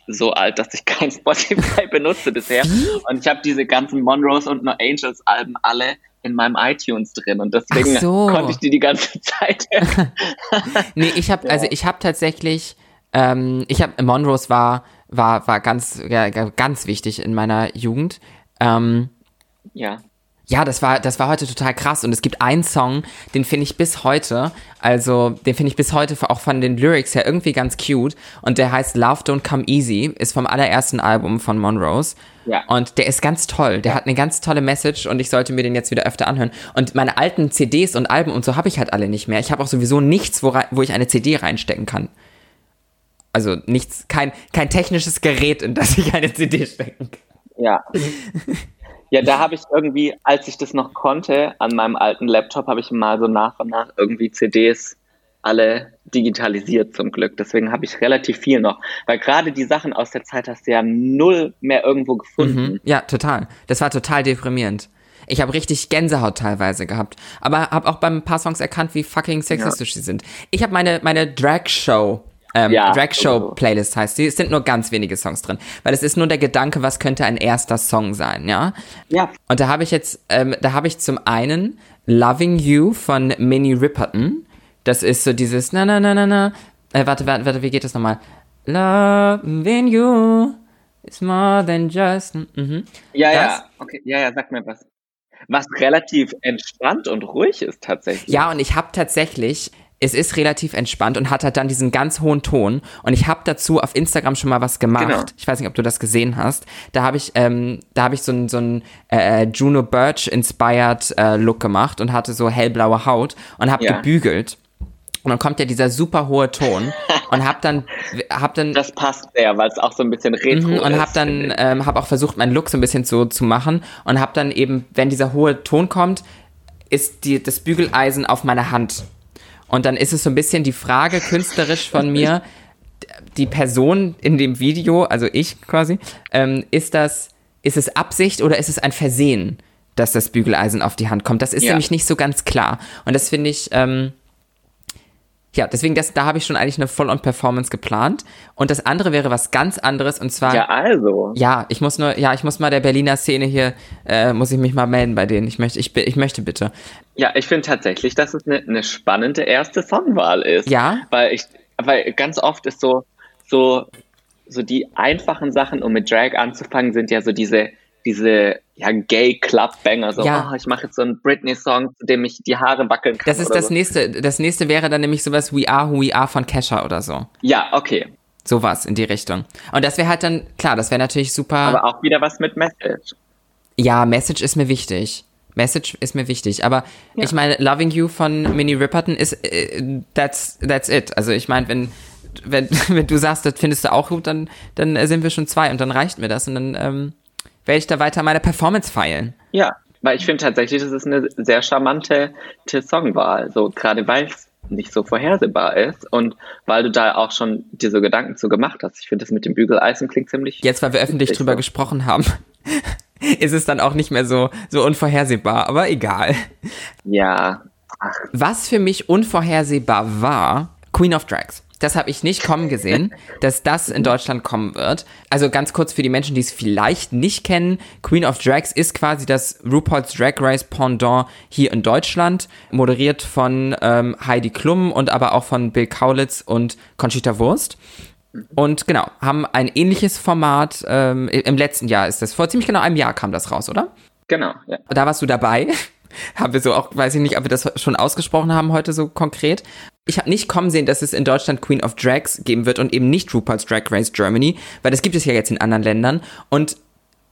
so alt, dass ich kein Spotify benutze bisher. Und ich habe diese ganzen Monrose und No Angels Alben alle in meinem iTunes drin und deswegen so. konnte ich die die ganze Zeit. nee, ich habe ja. also ich habe tatsächlich ähm, ich habe Monrose war war war ganz ja, ganz wichtig in meiner Jugend. Ähm, ja. Ja, das war, das war heute total krass. Und es gibt einen Song, den finde ich bis heute, also den finde ich bis heute auch von den Lyrics her irgendwie ganz cute. Und der heißt Love Don't Come Easy, ist vom allerersten Album von Monrose. Ja. Und der ist ganz toll. Der ja. hat eine ganz tolle Message und ich sollte mir den jetzt wieder öfter anhören. Und meine alten CDs und Alben und so habe ich halt alle nicht mehr. Ich habe auch sowieso nichts, wo, wo ich eine CD reinstecken kann. Also nichts, kein, kein technisches Gerät, in das ich eine CD stecken kann. Ja. Ja, da habe ich irgendwie, als ich das noch konnte, an meinem alten Laptop, habe ich mal so nach und nach irgendwie CDs alle digitalisiert zum Glück. Deswegen habe ich relativ viel noch. Weil gerade die Sachen aus der Zeit hast du ja null mehr irgendwo gefunden. Mhm. Ja, total. Das war total deprimierend. Ich habe richtig Gänsehaut teilweise gehabt. Aber habe auch beim paar Songs erkannt, wie fucking sexistisch ja. sie sind. Ich habe meine, meine Drag-Show Ähm, Ja, Drag Show sowieso. Playlist heißt die. Es sind nur ganz wenige Songs drin. Weil es ist nur der Gedanke, was könnte ein erster Song sein, ja? Ja, Und da habe ich jetzt, ähm, da habe ich zum einen Loving You von Minnie Riperton. Das ist so dieses na na na na na. Äh, warte, warte, warte, wie geht das nochmal? Loving you is more than just. Mhm. ja, Das- ja. Okay, ja, ja, sag mir was. Was relativ entspannt und ruhig ist tatsächlich. Ja, und ich habe tatsächlich, es ist relativ entspannt und hat halt dann diesen ganz hohen Ton. Und ich habe dazu auf Instagram schon mal was gemacht. Genau. Ich weiß nicht, ob du das gesehen hast. Da habe ich, ähm, da habe ich so einen so äh, Juno Birch inspired äh, Look gemacht und hatte so hellblaue Haut und habe Ja. gebügelt. Und dann kommt ja dieser super hohe Ton und hab dann, hab dann Das passt sehr, weil es auch so ein bisschen retro Mhm, ist. und habe dann ähm, hab auch versucht meinen Look so ein bisschen so zu machen und habe dann eben wenn dieser hohe Ton kommt ist die das Bügeleisen auf meiner Hand und dann ist es so ein bisschen die Frage künstlerisch von mir die Person in dem Video also ich quasi ähm, ist das ist es Absicht oder ist es ein Versehen dass das Bügeleisen auf die Hand kommt das ist Ja. nämlich nicht so ganz klar und das finde ich ähm, ja, deswegen, das, da habe ich schon eigentlich eine Full-on-Performance geplant. Und das andere wäre was ganz anderes, und zwar Ja, also. ja, ich muss nur, ja, ich muss mal der Berliner Szene hier, äh, muss ich mich mal melden bei denen. Ich möchte, ich, ich möchte bitte. Ja, ich finde tatsächlich, dass es eine, eine spannende erste Songwahl ist. Ja? Weil ich, weil ganz oft ist so, so, so die einfachen Sachen, um mit Drag anzufangen, sind ja so diese, diese, ja, Gay Club Banger, so, Ja. oh, ich mache jetzt so einen Britney-Song, zu dem ich die Haare wackeln kann. Das ist oder das so. nächste, das nächste wäre dann nämlich sowas We Are Who We Are von Kesha oder so. Ja, okay. Sowas in die Richtung. Und das wäre halt dann, klar, das wäre natürlich super. Aber auch wieder was mit Message. ja, Message ist mir wichtig. Message ist mir wichtig. Aber ich meine, Loving You von Minnie Riperton ist, äh, that's, that's it. Also ich meine, wenn, wenn, wenn du sagst, das findest du auch gut, dann, dann äh, sind wir schon zwei und dann reicht mir das und dann ähm, werde ich da weiter meine Performance feilen. Ja, weil ich finde tatsächlich, das ist eine sehr charmante Songwahl, so gerade weil es nicht so vorhersehbar ist und weil du da auch schon dir so Gedanken zu gemacht hast. Ich finde das mit dem Bügeleisen klingt ziemlich. Jetzt, weil wir öffentlich drüber so. gesprochen haben, ist es dann auch nicht mehr so, so unvorhersehbar, aber egal. Ja, ach, Was für mich unvorhersehbar war, Queen of Drags. Das habe ich nicht kommen gesehen, dass das in Deutschland kommen wird. Also ganz kurz für die Menschen, die es vielleicht nicht kennen, Queen of Drags ist quasi das RuPaul's Drag Race Pendant hier in Deutschland, moderiert von ähm, Heidi Klum und aber auch von Bill Kaulitz und Conchita Wurst. Und genau, haben ein ähnliches Format, ähm, im letzten Jahr ist das, vor ziemlich genau einem Jahr kam das raus, oder? genau, ja. Da warst du dabei. haben wir so auch, weiß ich nicht, ob wir das schon ausgesprochen haben heute so konkret. Ich habe nicht kommen sehen, dass es in Deutschland Queen of Drags geben wird und eben nicht RuPaul's Drag Race Germany, weil das gibt es ja jetzt in anderen Ländern. Und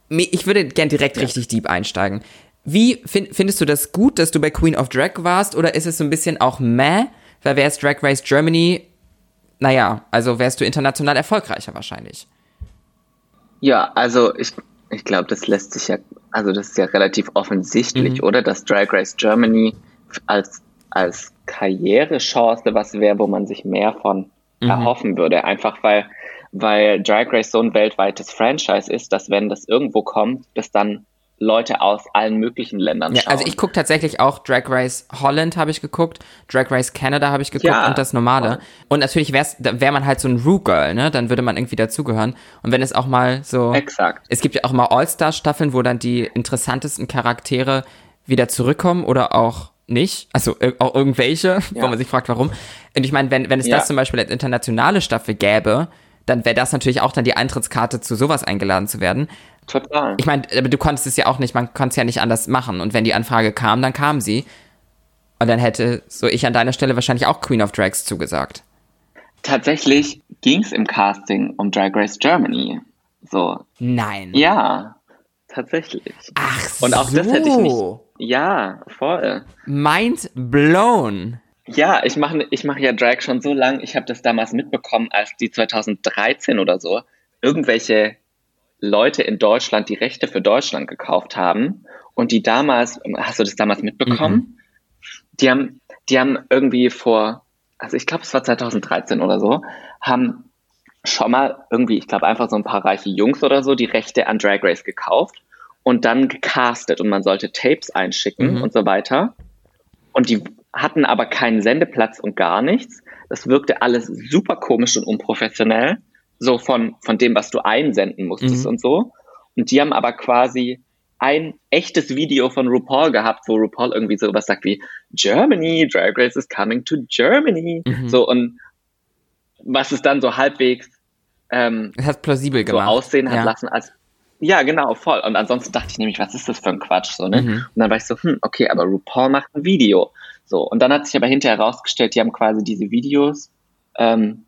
ich würde gern direkt richtig deep einsteigen. Wie fin findest du das gut, dass du bei Queen of Drag warst oder ist es so ein bisschen auch meh? Weil wär's Drag Race Germany, naja, also wärst du international erfolgreicher wahrscheinlich. Ja, also ich, ich glaube, das lässt sich ja, also das ist ja relativ offensichtlich, oder? Dass Drag Race Germany als, als Karrierechance was wäre, wo man sich mehr von erhoffen würde. Einfach weil, weil Drag Race so ein weltweites Franchise ist, dass wenn das irgendwo kommt, dass dann Leute aus allen möglichen Ländern Ja, schauen. also ich gucke tatsächlich auch Drag Race Holland habe ich geguckt, Drag Race Canada habe ich geguckt Ja. und das normale. Und natürlich wäre man halt so ein Rue-Girl, ne? Dann würde man irgendwie dazugehören. Und wenn es auch mal so. Exakt. Es gibt ja auch mal All-Star-Staffeln, wo dann die interessantesten Charaktere wieder zurückkommen oder auch nicht. Also auch irgendwelche, wo Ja. man sich fragt, warum. Und ich meine, wenn, wenn es Ja. das zum Beispiel als internationale Staffel gäbe, dann wäre das natürlich auch dann die Eintrittskarte zu sowas eingeladen zu werden. Total. Ich meine, aber du konntest es ja auch nicht, man konnte es ja nicht anders machen. Und wenn die Anfrage kam, dann kam sie. Und dann hätte so ich an deiner Stelle wahrscheinlich auch Queen of Drags zugesagt. Tatsächlich ging es im Casting um Drag Race Germany. So, Nein. ja, tatsächlich. Ach Und auch so. das hätte ich nicht. Ja, voll. Mind blown. Ja, ich mache ich mach ja Drag schon so lang. Ich habe das damals mitbekommen, als die 2013 oder so irgendwelche Leute in Deutschland die Rechte für Deutschland gekauft haben und die damals, hast du das damals mitbekommen? Die haben, die haben irgendwie vor, also ich glaube, es war 2013 oder so, haben schon mal irgendwie, ich glaube einfach so ein paar reiche Jungs oder so, die Rechte an Drag Race gekauft und dann gecastet und man sollte Tapes einschicken Mhm. und so weiter. Und die, hatten aber keinen Sendeplatz und gar nichts. Das wirkte alles super komisch und unprofessionell, so von, von dem, was du einsenden musstest Mhm. und so. Und die haben aber quasi ein echtes Video von RuPaul gehabt, wo RuPaul irgendwie sowas sagt wie Germany, Drag Race is coming to Germany. Mhm. So und was es dann so halbwegs ähm, Es hat plausibel so gemacht. aussehen hat ja. lassen als ja genau voll. Und ansonsten dachte ich nämlich was ist das für ein Quatsch so ne? Mhm. und dann war ich so hm okay aber RuPaul macht ein Video. So und dann hat sich aber hinterher herausgestellt die haben quasi diese Videos ähm,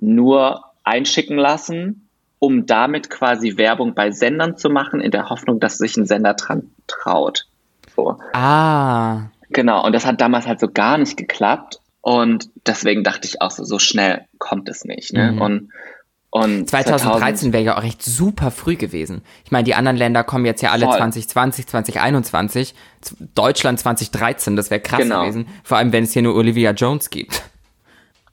nur einschicken lassen um damit quasi Werbung bei Sendern zu machen in der Hoffnung dass sich ein Sender dran traut. So. Ah. genau und das hat damals halt so gar nicht geklappt. Und deswegen dachte ich auch so so schnell kommt es nicht ne? Mhm. und und 2013 wäre ja auch echt super früh gewesen. Ich meine, die anderen Länder kommen jetzt ja alle Voll. 2020, 2021. Z- Deutschland 2013, das wäre krass Genau. gewesen. Vor allem, wenn es hier nur Olivia Jones gibt.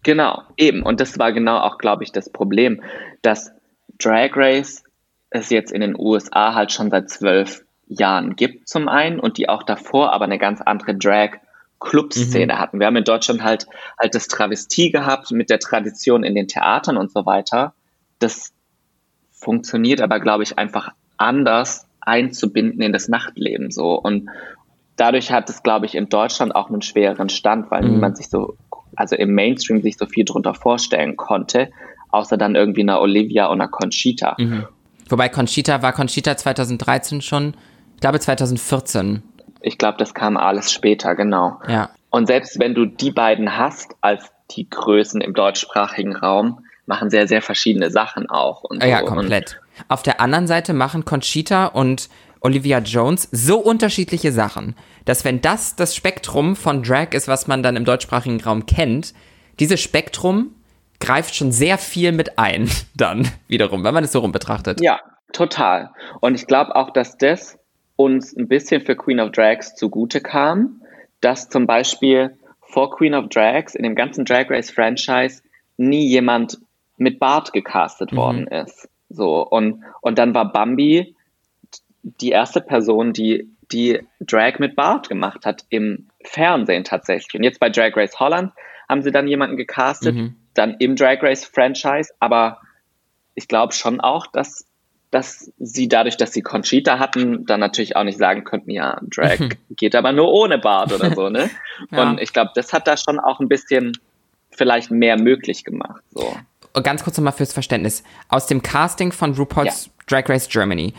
Genau, eben. Und das war genau auch, glaube ich, das Problem, dass Drag Race es jetzt in den USA halt schon seit zwölf Jahren gibt zum einen und die auch davor aber eine ganz andere Drag-Club-Szene hatten. Wir haben in Deutschland halt halt das Travestie gehabt mit der Tradition in den Theatern und so weiter. Das funktioniert aber, glaube ich, einfach anders einzubinden in das Nachtleben so und dadurch hat es, glaube ich, in Deutschland auch einen schwereren Stand, weil Mhm. niemand sich so, also im Mainstream sich so viel drunter vorstellen konnte, außer dann irgendwie einer Olivia und einer Conchita. Mhm. Wobei Conchita war Conchita 2013 schon, ich glaube 2014. Ich glaube, das kam alles später, genau. Ja. Und selbst wenn du die beiden hast als die Größen im deutschsprachigen Raum, machen sehr, sehr verschiedene Sachen auch. Und Ja, so. komplett. Auf der anderen Seite machen Conchita und Olivia Jones so unterschiedliche Sachen, dass wenn das das Spektrum von Drag ist, was man dann im deutschsprachigen Raum kennt, dieses Spektrum greift schon sehr viel mit ein, dann wiederum, wenn man es so rum betrachtet. Ja, total. Und ich glaube auch, dass das uns ein bisschen für Queen of Drags zugute kam, dass zum Beispiel vor Queen of Drags in dem ganzen Drag Race Franchise nie jemand mit Bart gecastet Mhm. worden ist. So, und, und dann war Bambi die erste Person, die, die Drag mit Bart gemacht hat im Fernsehen tatsächlich. Und jetzt bei Drag Race Holland haben sie dann jemanden gecastet, Mhm. dann im Drag Race Franchise, aber ich glaube schon auch, dass, dass sie dadurch, dass sie Conchita hatten, dann natürlich auch nicht sagen könnten, ja, Drag geht aber nur ohne Bart oder so, ne? Ja. Und ich glaube, das hat da schon auch ein bisschen vielleicht mehr möglich gemacht. So. Ganz kurz nochmal fürs Verständnis. Aus dem Casting von RuPaul's Drag Race Germany,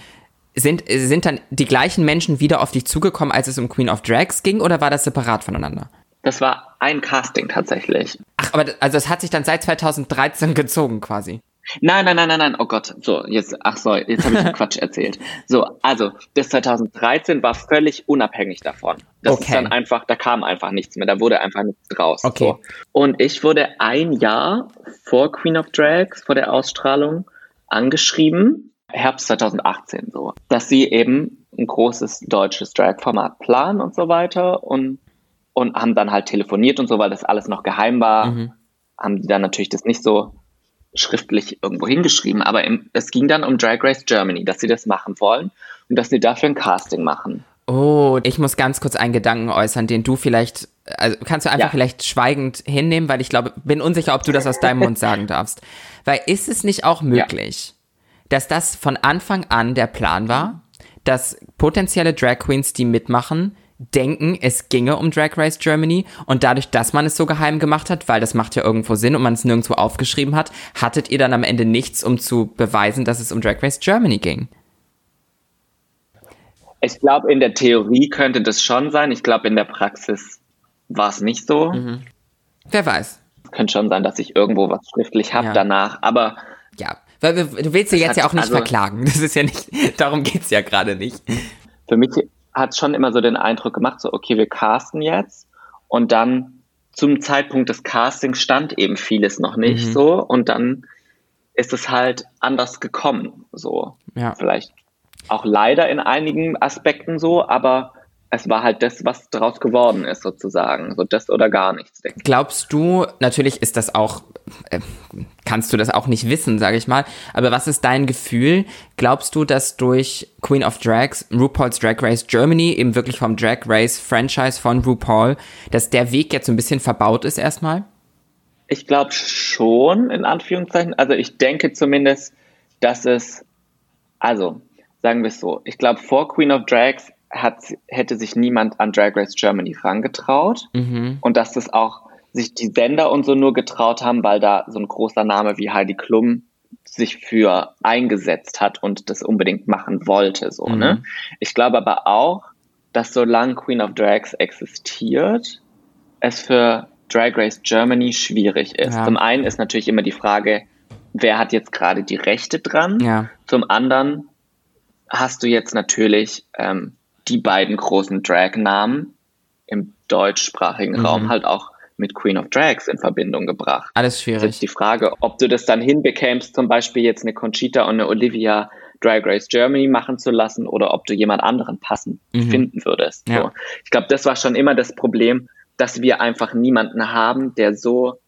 sind, sind dann die gleichen Menschen wieder auf dich zugekommen, als es um Queen of Drags ging, oder war das separat voneinander? Das war ein Casting tatsächlich. Ach, aber also es hat sich dann seit 2013 gezogen quasi. Nein, nein, nein, nein, nein, oh Gott, so, jetzt, ach so, jetzt habe ich Quatsch erzählt. So, also, das 2013 war völlig unabhängig davon. Das ist Okay. dann einfach, da kam einfach nichts mehr, da wurde einfach nichts draus. Okay. So. Und ich wurde ein Jahr vor Queen of Drags, vor der Ausstrahlung, angeschrieben, Herbst 2018 so, dass sie eben ein großes deutsches Drag-Format planen und so weiter und, und haben dann halt telefoniert und so, weil das alles noch geheim war, Mhm. haben die dann natürlich das nicht so schriftlich irgendwo hingeschrieben, aber im, es ging dann um Drag Race Germany, dass sie das machen wollen und dass sie dafür ein Casting machen. Oh, ich muss ganz kurz einen Gedanken äußern, den du vielleicht, also kannst du einfach Ja. vielleicht schweigend hinnehmen, weil ich glaube, bin unsicher, ob du das aus deinem Mund sagen darfst. Weil ist es nicht auch möglich, dass das von Anfang an der Plan war, dass potenzielle Drag Queens, die mitmachen, denken, es ginge um Drag Race Germany und dadurch, dass man es so geheim gemacht hat, weil das macht ja irgendwo Sinn und man es nirgendwo aufgeschrieben hat, hattet ihr dann am Ende nichts, um zu beweisen, dass es um Drag Race Germany ging. Ich glaube, in der Theorie könnte das schon sein. Ich glaube, in der Praxis war es nicht so. Wer weiß. Es könnte schon sein, dass ich irgendwo was schriftlich habe Ja. danach. Aber Ja, weil du willst sie jetzt hat- ja auch nicht also- verklagen. Das ist ja nicht, darum geht's ja gerade nicht. für mich hat schon immer so den Eindruck gemacht, so, okay, wir casten jetzt. Und dann zum Zeitpunkt des Castings stand eben vieles noch nicht Mhm. so. Und dann ist es halt anders gekommen. So. Ja. Vielleicht auch leider in einigen Aspekten so, aber es war halt das, was draus geworden ist, sozusagen. So das oder gar nichts, denke ich. Glaubst du, natürlich ist das auch äh, kannst du das auch nicht wissen, sage ich mal. Aber was ist dein Gefühl? Glaubst du, dass durch Queen of Drags, RuPaul's Drag Race Germany, eben wirklich vom Drag Race Franchise von RuPaul, dass der Weg jetzt so ein bisschen verbaut ist erstmal? Ich glaube schon, in Anführungszeichen. Also ich denke zumindest, dass es, also sagen wir es so, ich glaube vor Queen of Drags hat, hätte sich niemand an Drag Race Germany rangetraut mhm. und dass das auch sich die Sender und so nur getraut haben, weil da so ein großer Name wie Heidi Klum sich für eingesetzt hat und das unbedingt machen wollte. So, mhm. ne? Ich glaube aber auch, dass solange Queen of Drags existiert, es für Drag Race Germany schwierig ist. Ja. Zum einen ist natürlich immer die Frage, wer hat jetzt gerade die Rechte dran? Ja. Zum anderen hast du jetzt natürlich ähm, die beiden großen Drag-Namen im deutschsprachigen mhm. Raum halt auch mit Queen of Drags in Verbindung gebracht. Alles schwierig. Das ist die Frage, ob du das dann hinbekämst, zum Beispiel jetzt eine Conchita und eine Olivia Drag Race Germany machen zu lassen oder ob du jemand anderen passend mhm. finden würdest. Ja. So. Ich glaube, das war schon immer das Problem, dass wir einfach niemanden haben, der so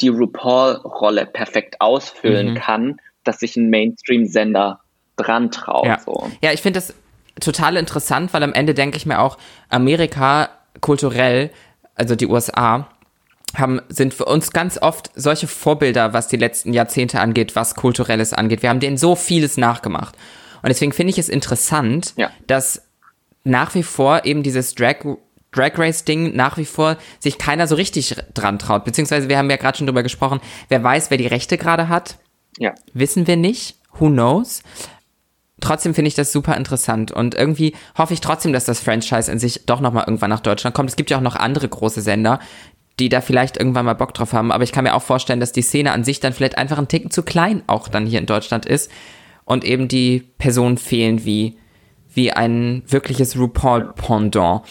die RuPaul-Rolle perfekt ausfüllen mhm. kann, dass sich ein Mainstream-Sender dran traut. Ja, so. ja ich finde das total interessant, weil am Ende denke ich mir auch, Amerika kulturell also die USA, haben, sind für uns ganz oft solche Vorbilder, was die letzten Jahrzehnte angeht, was Kulturelles angeht. Wir haben denen so vieles nachgemacht. Und deswegen finde ich es interessant, ja. dass nach wie vor eben dieses Drag, Drag Race Ding nach wie vor sich keiner so richtig dran traut. Beziehungsweise wir haben ja gerade schon drüber gesprochen, wer weiß, wer die Rechte gerade hat. Ja. Wissen wir nicht. Who knows? Trotzdem finde ich das super interessant und irgendwie hoffe ich trotzdem, dass das Franchise in sich doch nochmal irgendwann nach Deutschland kommt. Es gibt ja auch noch andere große Sender, die da vielleicht irgendwann mal Bock drauf haben, aber ich kann mir auch vorstellen, dass die Szene an sich dann vielleicht einfach ein Ticken zu klein auch dann hier in Deutschland ist und eben die Personen fehlen wie, wie ein wirkliches RuPaul-Pendant.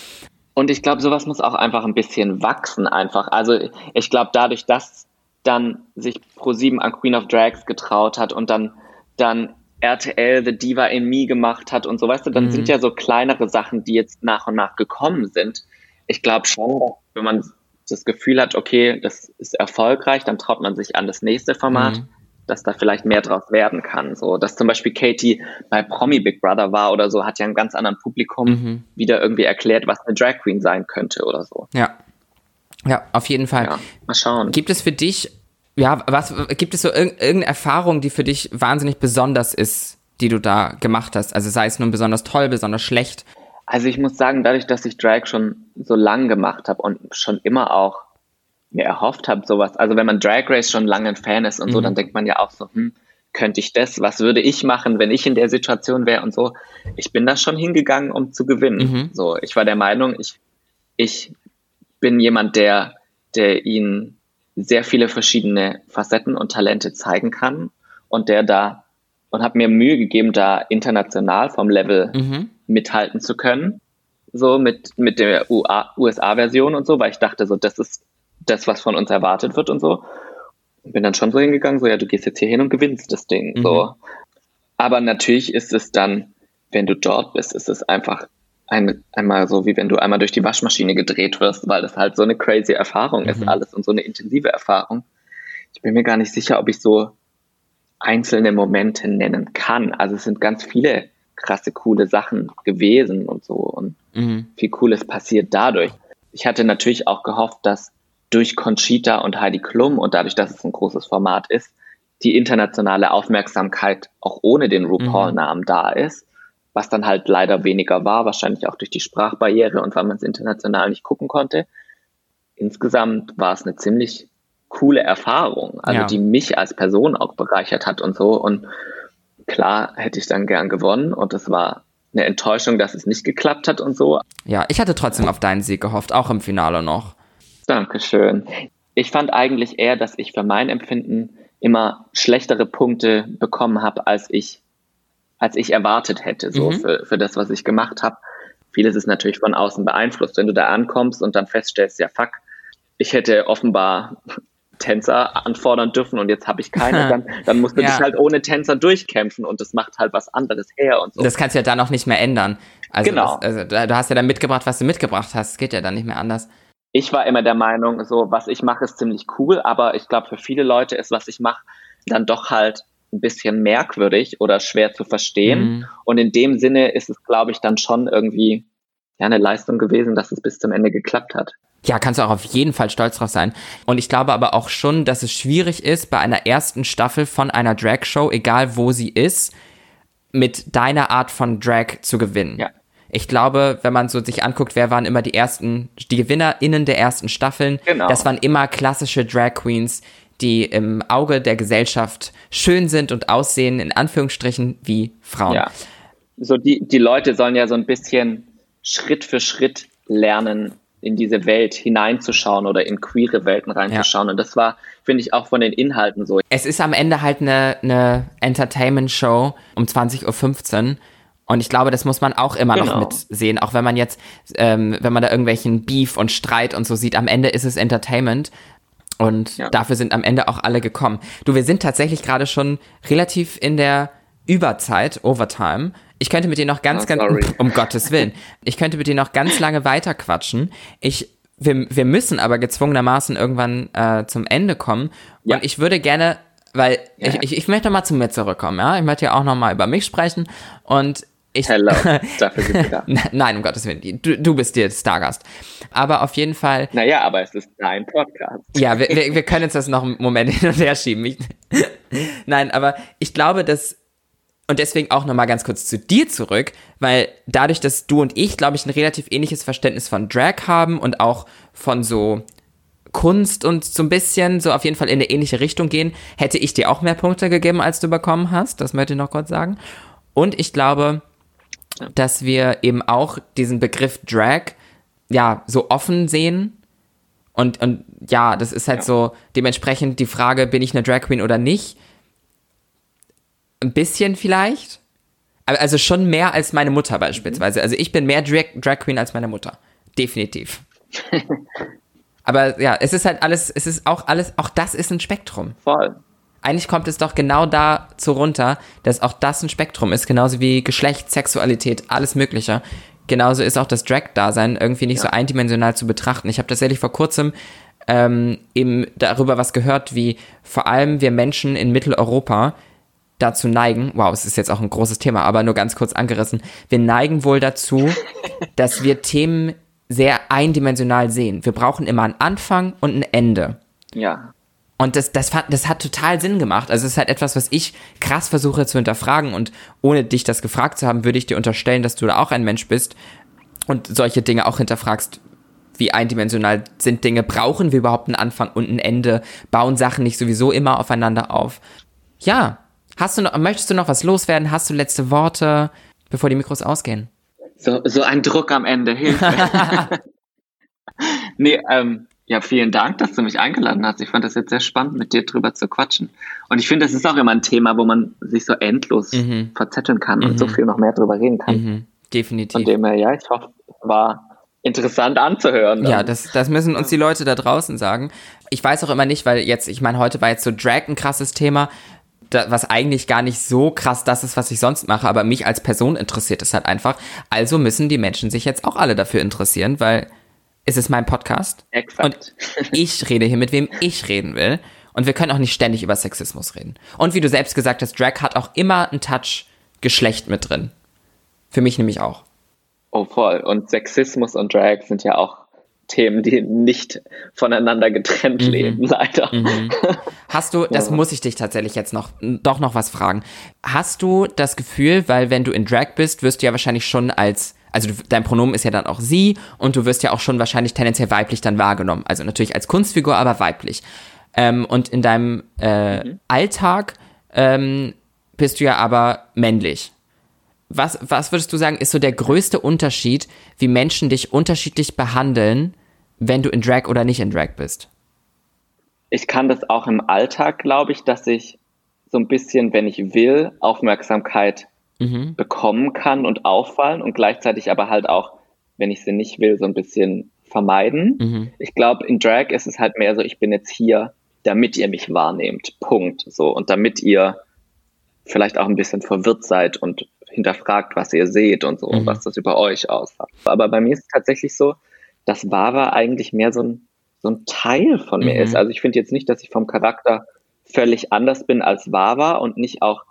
Und ich glaube, sowas muss auch einfach ein bisschen wachsen einfach. Also ich glaube, dadurch, dass dann sich Pro7 an Queen of Drags getraut hat und dann, dann RTL The Diva in Me gemacht hat und so, weißt du, dann mhm. sind ja so kleinere Sachen, die jetzt nach und nach gekommen sind. Ich glaube schon, wenn man das Gefühl hat, okay, das ist erfolgreich, dann traut man sich an das nächste Format, mhm. dass da vielleicht mehr draus werden kann. So, dass zum Beispiel Katie bei Promi Big Brother war oder so, hat ja einem ganz anderen Publikum mhm. wieder irgendwie erklärt, was eine Drag Queen sein könnte oder so. Ja. Ja, auf jeden Fall. Ja, mal schauen. Gibt es für dich ja, was gibt es so irgendeine Erfahrung, die für dich wahnsinnig besonders ist, die du da gemacht hast? Also sei es nun besonders toll, besonders schlecht. Also ich muss sagen, dadurch, dass ich Drag schon so lang gemacht habe und schon immer auch mir erhofft habe, sowas. Also wenn man Drag Race schon lange ein Fan ist und mhm. so, dann denkt man ja auch so, hm, könnte ich das? Was würde ich machen, wenn ich in der Situation wäre und so? Ich bin da schon hingegangen, um zu gewinnen. Mhm. So, ich war der Meinung, ich, ich bin jemand, der, der ihn sehr viele verschiedene Facetten und Talente zeigen kann und der da und habe mir Mühe gegeben, da international vom Level mhm. mithalten zu können, so mit mit der USA-Version und so, weil ich dachte, so das ist das, was von uns erwartet wird und so. Und bin dann schon so hingegangen, so ja, du gehst jetzt hier hin und gewinnst das Ding, mhm. so. Aber natürlich ist es dann, wenn du dort bist, ist es einfach ein, einmal so, wie wenn du einmal durch die Waschmaschine gedreht wirst, weil das halt so eine crazy Erfahrung mhm. ist alles und so eine intensive Erfahrung. Ich bin mir gar nicht sicher, ob ich so einzelne Momente nennen kann. Also es sind ganz viele krasse, coole Sachen gewesen und so und mhm. viel Cooles passiert dadurch. Ich hatte natürlich auch gehofft, dass durch Conchita und Heidi Klum und dadurch, dass es ein großes Format ist, die internationale Aufmerksamkeit auch ohne den RuPaul-Namen mhm. da ist was dann halt leider weniger war, wahrscheinlich auch durch die Sprachbarriere und weil man es international nicht gucken konnte. Insgesamt war es eine ziemlich coole Erfahrung, also ja. die mich als Person auch bereichert hat und so. Und klar hätte ich dann gern gewonnen und es war eine Enttäuschung, dass es nicht geklappt hat und so. Ja, ich hatte trotzdem auf deinen Sieg gehofft, auch im Finale noch. Dankeschön. Ich fand eigentlich eher, dass ich für mein Empfinden immer schlechtere Punkte bekommen habe, als ich als ich erwartet hätte, so mhm. für, für das, was ich gemacht habe. Vieles ist natürlich von außen beeinflusst. Wenn du da ankommst und dann feststellst, ja fuck, ich hätte offenbar Tänzer anfordern dürfen und jetzt habe ich keine, dann, dann musst du ja. dich halt ohne Tänzer durchkämpfen und das macht halt was anderes her und so. Das kannst du ja dann auch nicht mehr ändern. Also genau. Das, also, du hast ja dann mitgebracht, was du mitgebracht hast. Es geht ja dann nicht mehr anders. ich war immer der Meinung, so was ich mache, ist ziemlich cool, aber ich glaube, für viele Leute ist, was ich mache, dann doch halt ein bisschen merkwürdig oder schwer zu verstehen. Mhm. Und in dem Sinne ist es, glaube ich, dann schon irgendwie ja, eine Leistung gewesen, dass es bis zum Ende geklappt hat. Ja, kannst du auch auf jeden Fall stolz drauf sein. Und ich glaube aber auch schon, dass es schwierig ist, bei einer ersten Staffel von einer Drag-Show, egal wo sie ist, mit deiner Art von Drag zu gewinnen. Ja. Ich glaube, wenn man so sich anguckt, wer waren immer die ersten, die GewinnerInnen der ersten Staffeln, genau. das waren immer klassische Drag Queens, die im Auge der Gesellschaft schön sind und aussehen, in Anführungsstrichen, wie Frauen. Ja. So die, die Leute sollen ja so ein bisschen Schritt für Schritt lernen, in diese Welt hineinzuschauen oder in queere Welten reinzuschauen. Ja. Und das war, finde ich, auch von den Inhalten so. Es ist am Ende halt eine, eine Entertainment-Show um 20.15 Uhr. Und ich glaube, das muss man auch immer genau. noch mitsehen, auch wenn man jetzt, ähm, wenn man da irgendwelchen Beef und Streit und so sieht, am Ende ist es Entertainment. Und ja. dafür sind am Ende auch alle gekommen. Du, wir sind tatsächlich gerade schon relativ in der Überzeit, Overtime. Ich könnte mit dir noch ganz, oh, ganz, um Gottes Willen, ich könnte mit dir noch ganz lange weiter quatschen. Ich, wir, wir müssen aber gezwungenermaßen irgendwann äh, zum Ende kommen. Ja. Und ich würde gerne, weil ja. ich, ich, ich möchte mal zu mir zurückkommen, ja. Ich möchte ja auch noch mal über mich sprechen. Und ich, Hello, dafür sind wir da. Nein, um Gottes Willen, du, du bist der Stargast. Aber auf jeden Fall. Naja, aber es ist dein Podcast. Ja, wir, wir, wir können jetzt das noch einen Moment hin und her schieben. Ich, Nein, aber ich glaube, dass und deswegen auch nochmal ganz kurz zu dir zurück, weil dadurch, dass du und ich, glaube ich, ein relativ ähnliches Verständnis von Drag haben und auch von so Kunst und so ein bisschen so auf jeden Fall in eine ähnliche Richtung gehen, hätte ich dir auch mehr Punkte gegeben, als du bekommen hast. Das möchte ich noch kurz sagen. Und ich glaube, dass wir eben auch diesen Begriff Drag ja so offen sehen. Und, und ja, das ist halt ja. so dementsprechend die Frage, bin ich eine Drag Queen oder nicht? Ein bisschen vielleicht. Also schon mehr als meine Mutter beispielsweise. Also ich bin mehr Drag, Drag Queen als meine Mutter. Definitiv. Aber ja, es ist halt alles, es ist auch alles, auch das ist ein Spektrum. Voll. Eigentlich kommt es doch genau dazu runter, dass auch das ein Spektrum ist, genauso wie Geschlecht, Sexualität, alles Mögliche. Genauso ist auch das Drag-Dasein irgendwie nicht ja. so eindimensional zu betrachten. Ich habe tatsächlich vor kurzem ähm, eben darüber was gehört, wie vor allem wir Menschen in Mitteleuropa dazu neigen, wow, es ist jetzt auch ein großes Thema, aber nur ganz kurz angerissen, wir neigen wohl dazu, dass wir Themen sehr eindimensional sehen. Wir brauchen immer einen Anfang und ein Ende. Ja. Und das, das, das hat total Sinn gemacht. Also es ist halt etwas, was ich krass versuche zu hinterfragen. Und ohne dich das gefragt zu haben, würde ich dir unterstellen, dass du da auch ein Mensch bist und solche Dinge auch hinterfragst. Wie eindimensional sind Dinge? Brauchen wir überhaupt einen Anfang und ein Ende? Bauen Sachen nicht sowieso immer aufeinander auf? Ja, Hast du noch, möchtest du noch was loswerden? Hast du letzte Worte, bevor die Mikros ausgehen? So, so ein Druck am Ende, Hilfe. nee, ähm, ja, vielen Dank, dass du mich eingeladen hast. Ich fand das jetzt sehr spannend, mit dir drüber zu quatschen. Und ich finde, das ist auch immer ein Thema, wo man sich so endlos mhm. verzetteln kann mhm. und so mhm. viel noch mehr drüber reden kann. Mhm. Definitiv. Von dem her, ja, ich hoffe, es war interessant anzuhören. Ja, das, das müssen uns die Leute da draußen sagen. Ich weiß auch immer nicht, weil jetzt, ich meine, heute war jetzt so Drag ein krasses Thema da, was eigentlich gar nicht so krass das ist, was ich sonst mache, aber mich als Person interessiert es halt einfach. Also müssen die Menschen sich jetzt auch alle dafür interessieren, weil es ist mein Podcast. Exakt. Und ich rede hier mit wem ich reden will. Und wir können auch nicht ständig über Sexismus reden. Und wie du selbst gesagt hast, Drag hat auch immer einen Touch Geschlecht mit drin. Für mich nämlich auch. Oh, voll. Und Sexismus und Drag sind ja auch Themen, die nicht voneinander getrennt mhm. leben, leider. Mhm. Hast du, das muss ich dich tatsächlich jetzt noch, doch noch was fragen. Hast du das Gefühl, weil wenn du in Drag bist, wirst du ja wahrscheinlich schon als, also du, dein Pronomen ist ja dann auch sie und du wirst ja auch schon wahrscheinlich tendenziell weiblich dann wahrgenommen. Also natürlich als Kunstfigur, aber weiblich. Ähm, und in deinem äh, mhm. Alltag ähm, bist du ja aber männlich. Was, was würdest du sagen, ist so der größte Unterschied, wie Menschen dich unterschiedlich behandeln, wenn du in Drag oder nicht in Drag bist? Ich kann das auch im Alltag, glaube ich, dass ich so ein bisschen, wenn ich will, Aufmerksamkeit mhm. bekommen kann und auffallen und gleichzeitig aber halt auch, wenn ich sie nicht will, so ein bisschen vermeiden. Mhm. Ich glaube, in Drag ist es halt mehr so, ich bin jetzt hier, damit ihr mich wahrnehmt. Punkt. So. Und damit ihr vielleicht auch ein bisschen verwirrt seid und hinterfragt, was ihr seht und so, mhm. was das über euch aussagt. Aber bei mir ist es tatsächlich so, dass Wawa eigentlich mehr so ein, so ein Teil von mir Mhm. ist. Also ich finde jetzt nicht, dass ich vom Charakter völlig anders bin als Wawa und nicht auch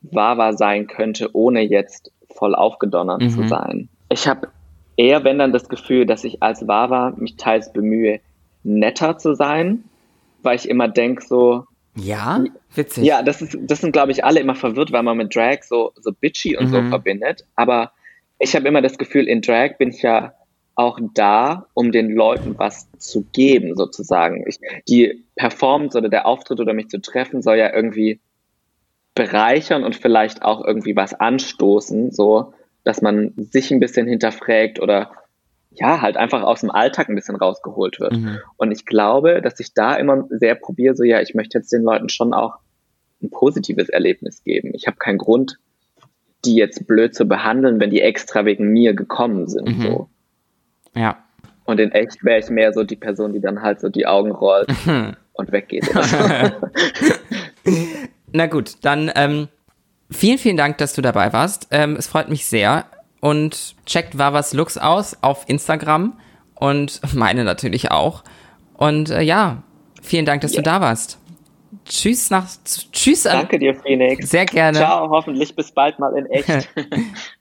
Wawa sein könnte, ohne jetzt voll aufgedonnert Mhm. zu sein. Ich habe eher, wenn dann, das Gefühl, dass ich als Wawa mich teils bemühe, netter zu sein, weil ich immer denke so, Ja? Witzig. ja, das ist, das sind, glaube ich, alle immer verwirrt, weil man mit Drag so, so bitchy und so Mhm. verbindet. Aber ich habe immer das Gefühl, in Drag bin ich ja auch da, um den Leuten was zu geben, sozusagen. Ich, die Performance oder der Auftritt oder mich zu treffen soll ja irgendwie bereichern und vielleicht auch irgendwie was anstoßen, so, dass man sich ein bisschen hinterfragt oder ja, halt einfach aus dem Alltag ein bisschen rausgeholt wird. Mhm. Und ich glaube, dass ich da immer sehr probiere, so ja, ich möchte jetzt den Leuten schon auch ein positives Erlebnis geben. Ich habe keinen Grund, die jetzt blöd zu behandeln, wenn die extra wegen mir gekommen sind. Mhm. So. Ja. Und in echt wäre ich mehr so die Person, die dann halt so die Augen rollt und weggeht. Na gut, dann ähm, vielen, vielen Dank, dass du dabei warst. Ähm, es freut mich sehr. Und checkt Wavas Looks aus auf Instagram und meine natürlich auch. Und äh, ja, vielen Dank, dass Ja. du da warst. Tschüss nach tschüss an Danke dir, Phoenix. sehr gerne. Ciao, hoffentlich bis bald mal in echt.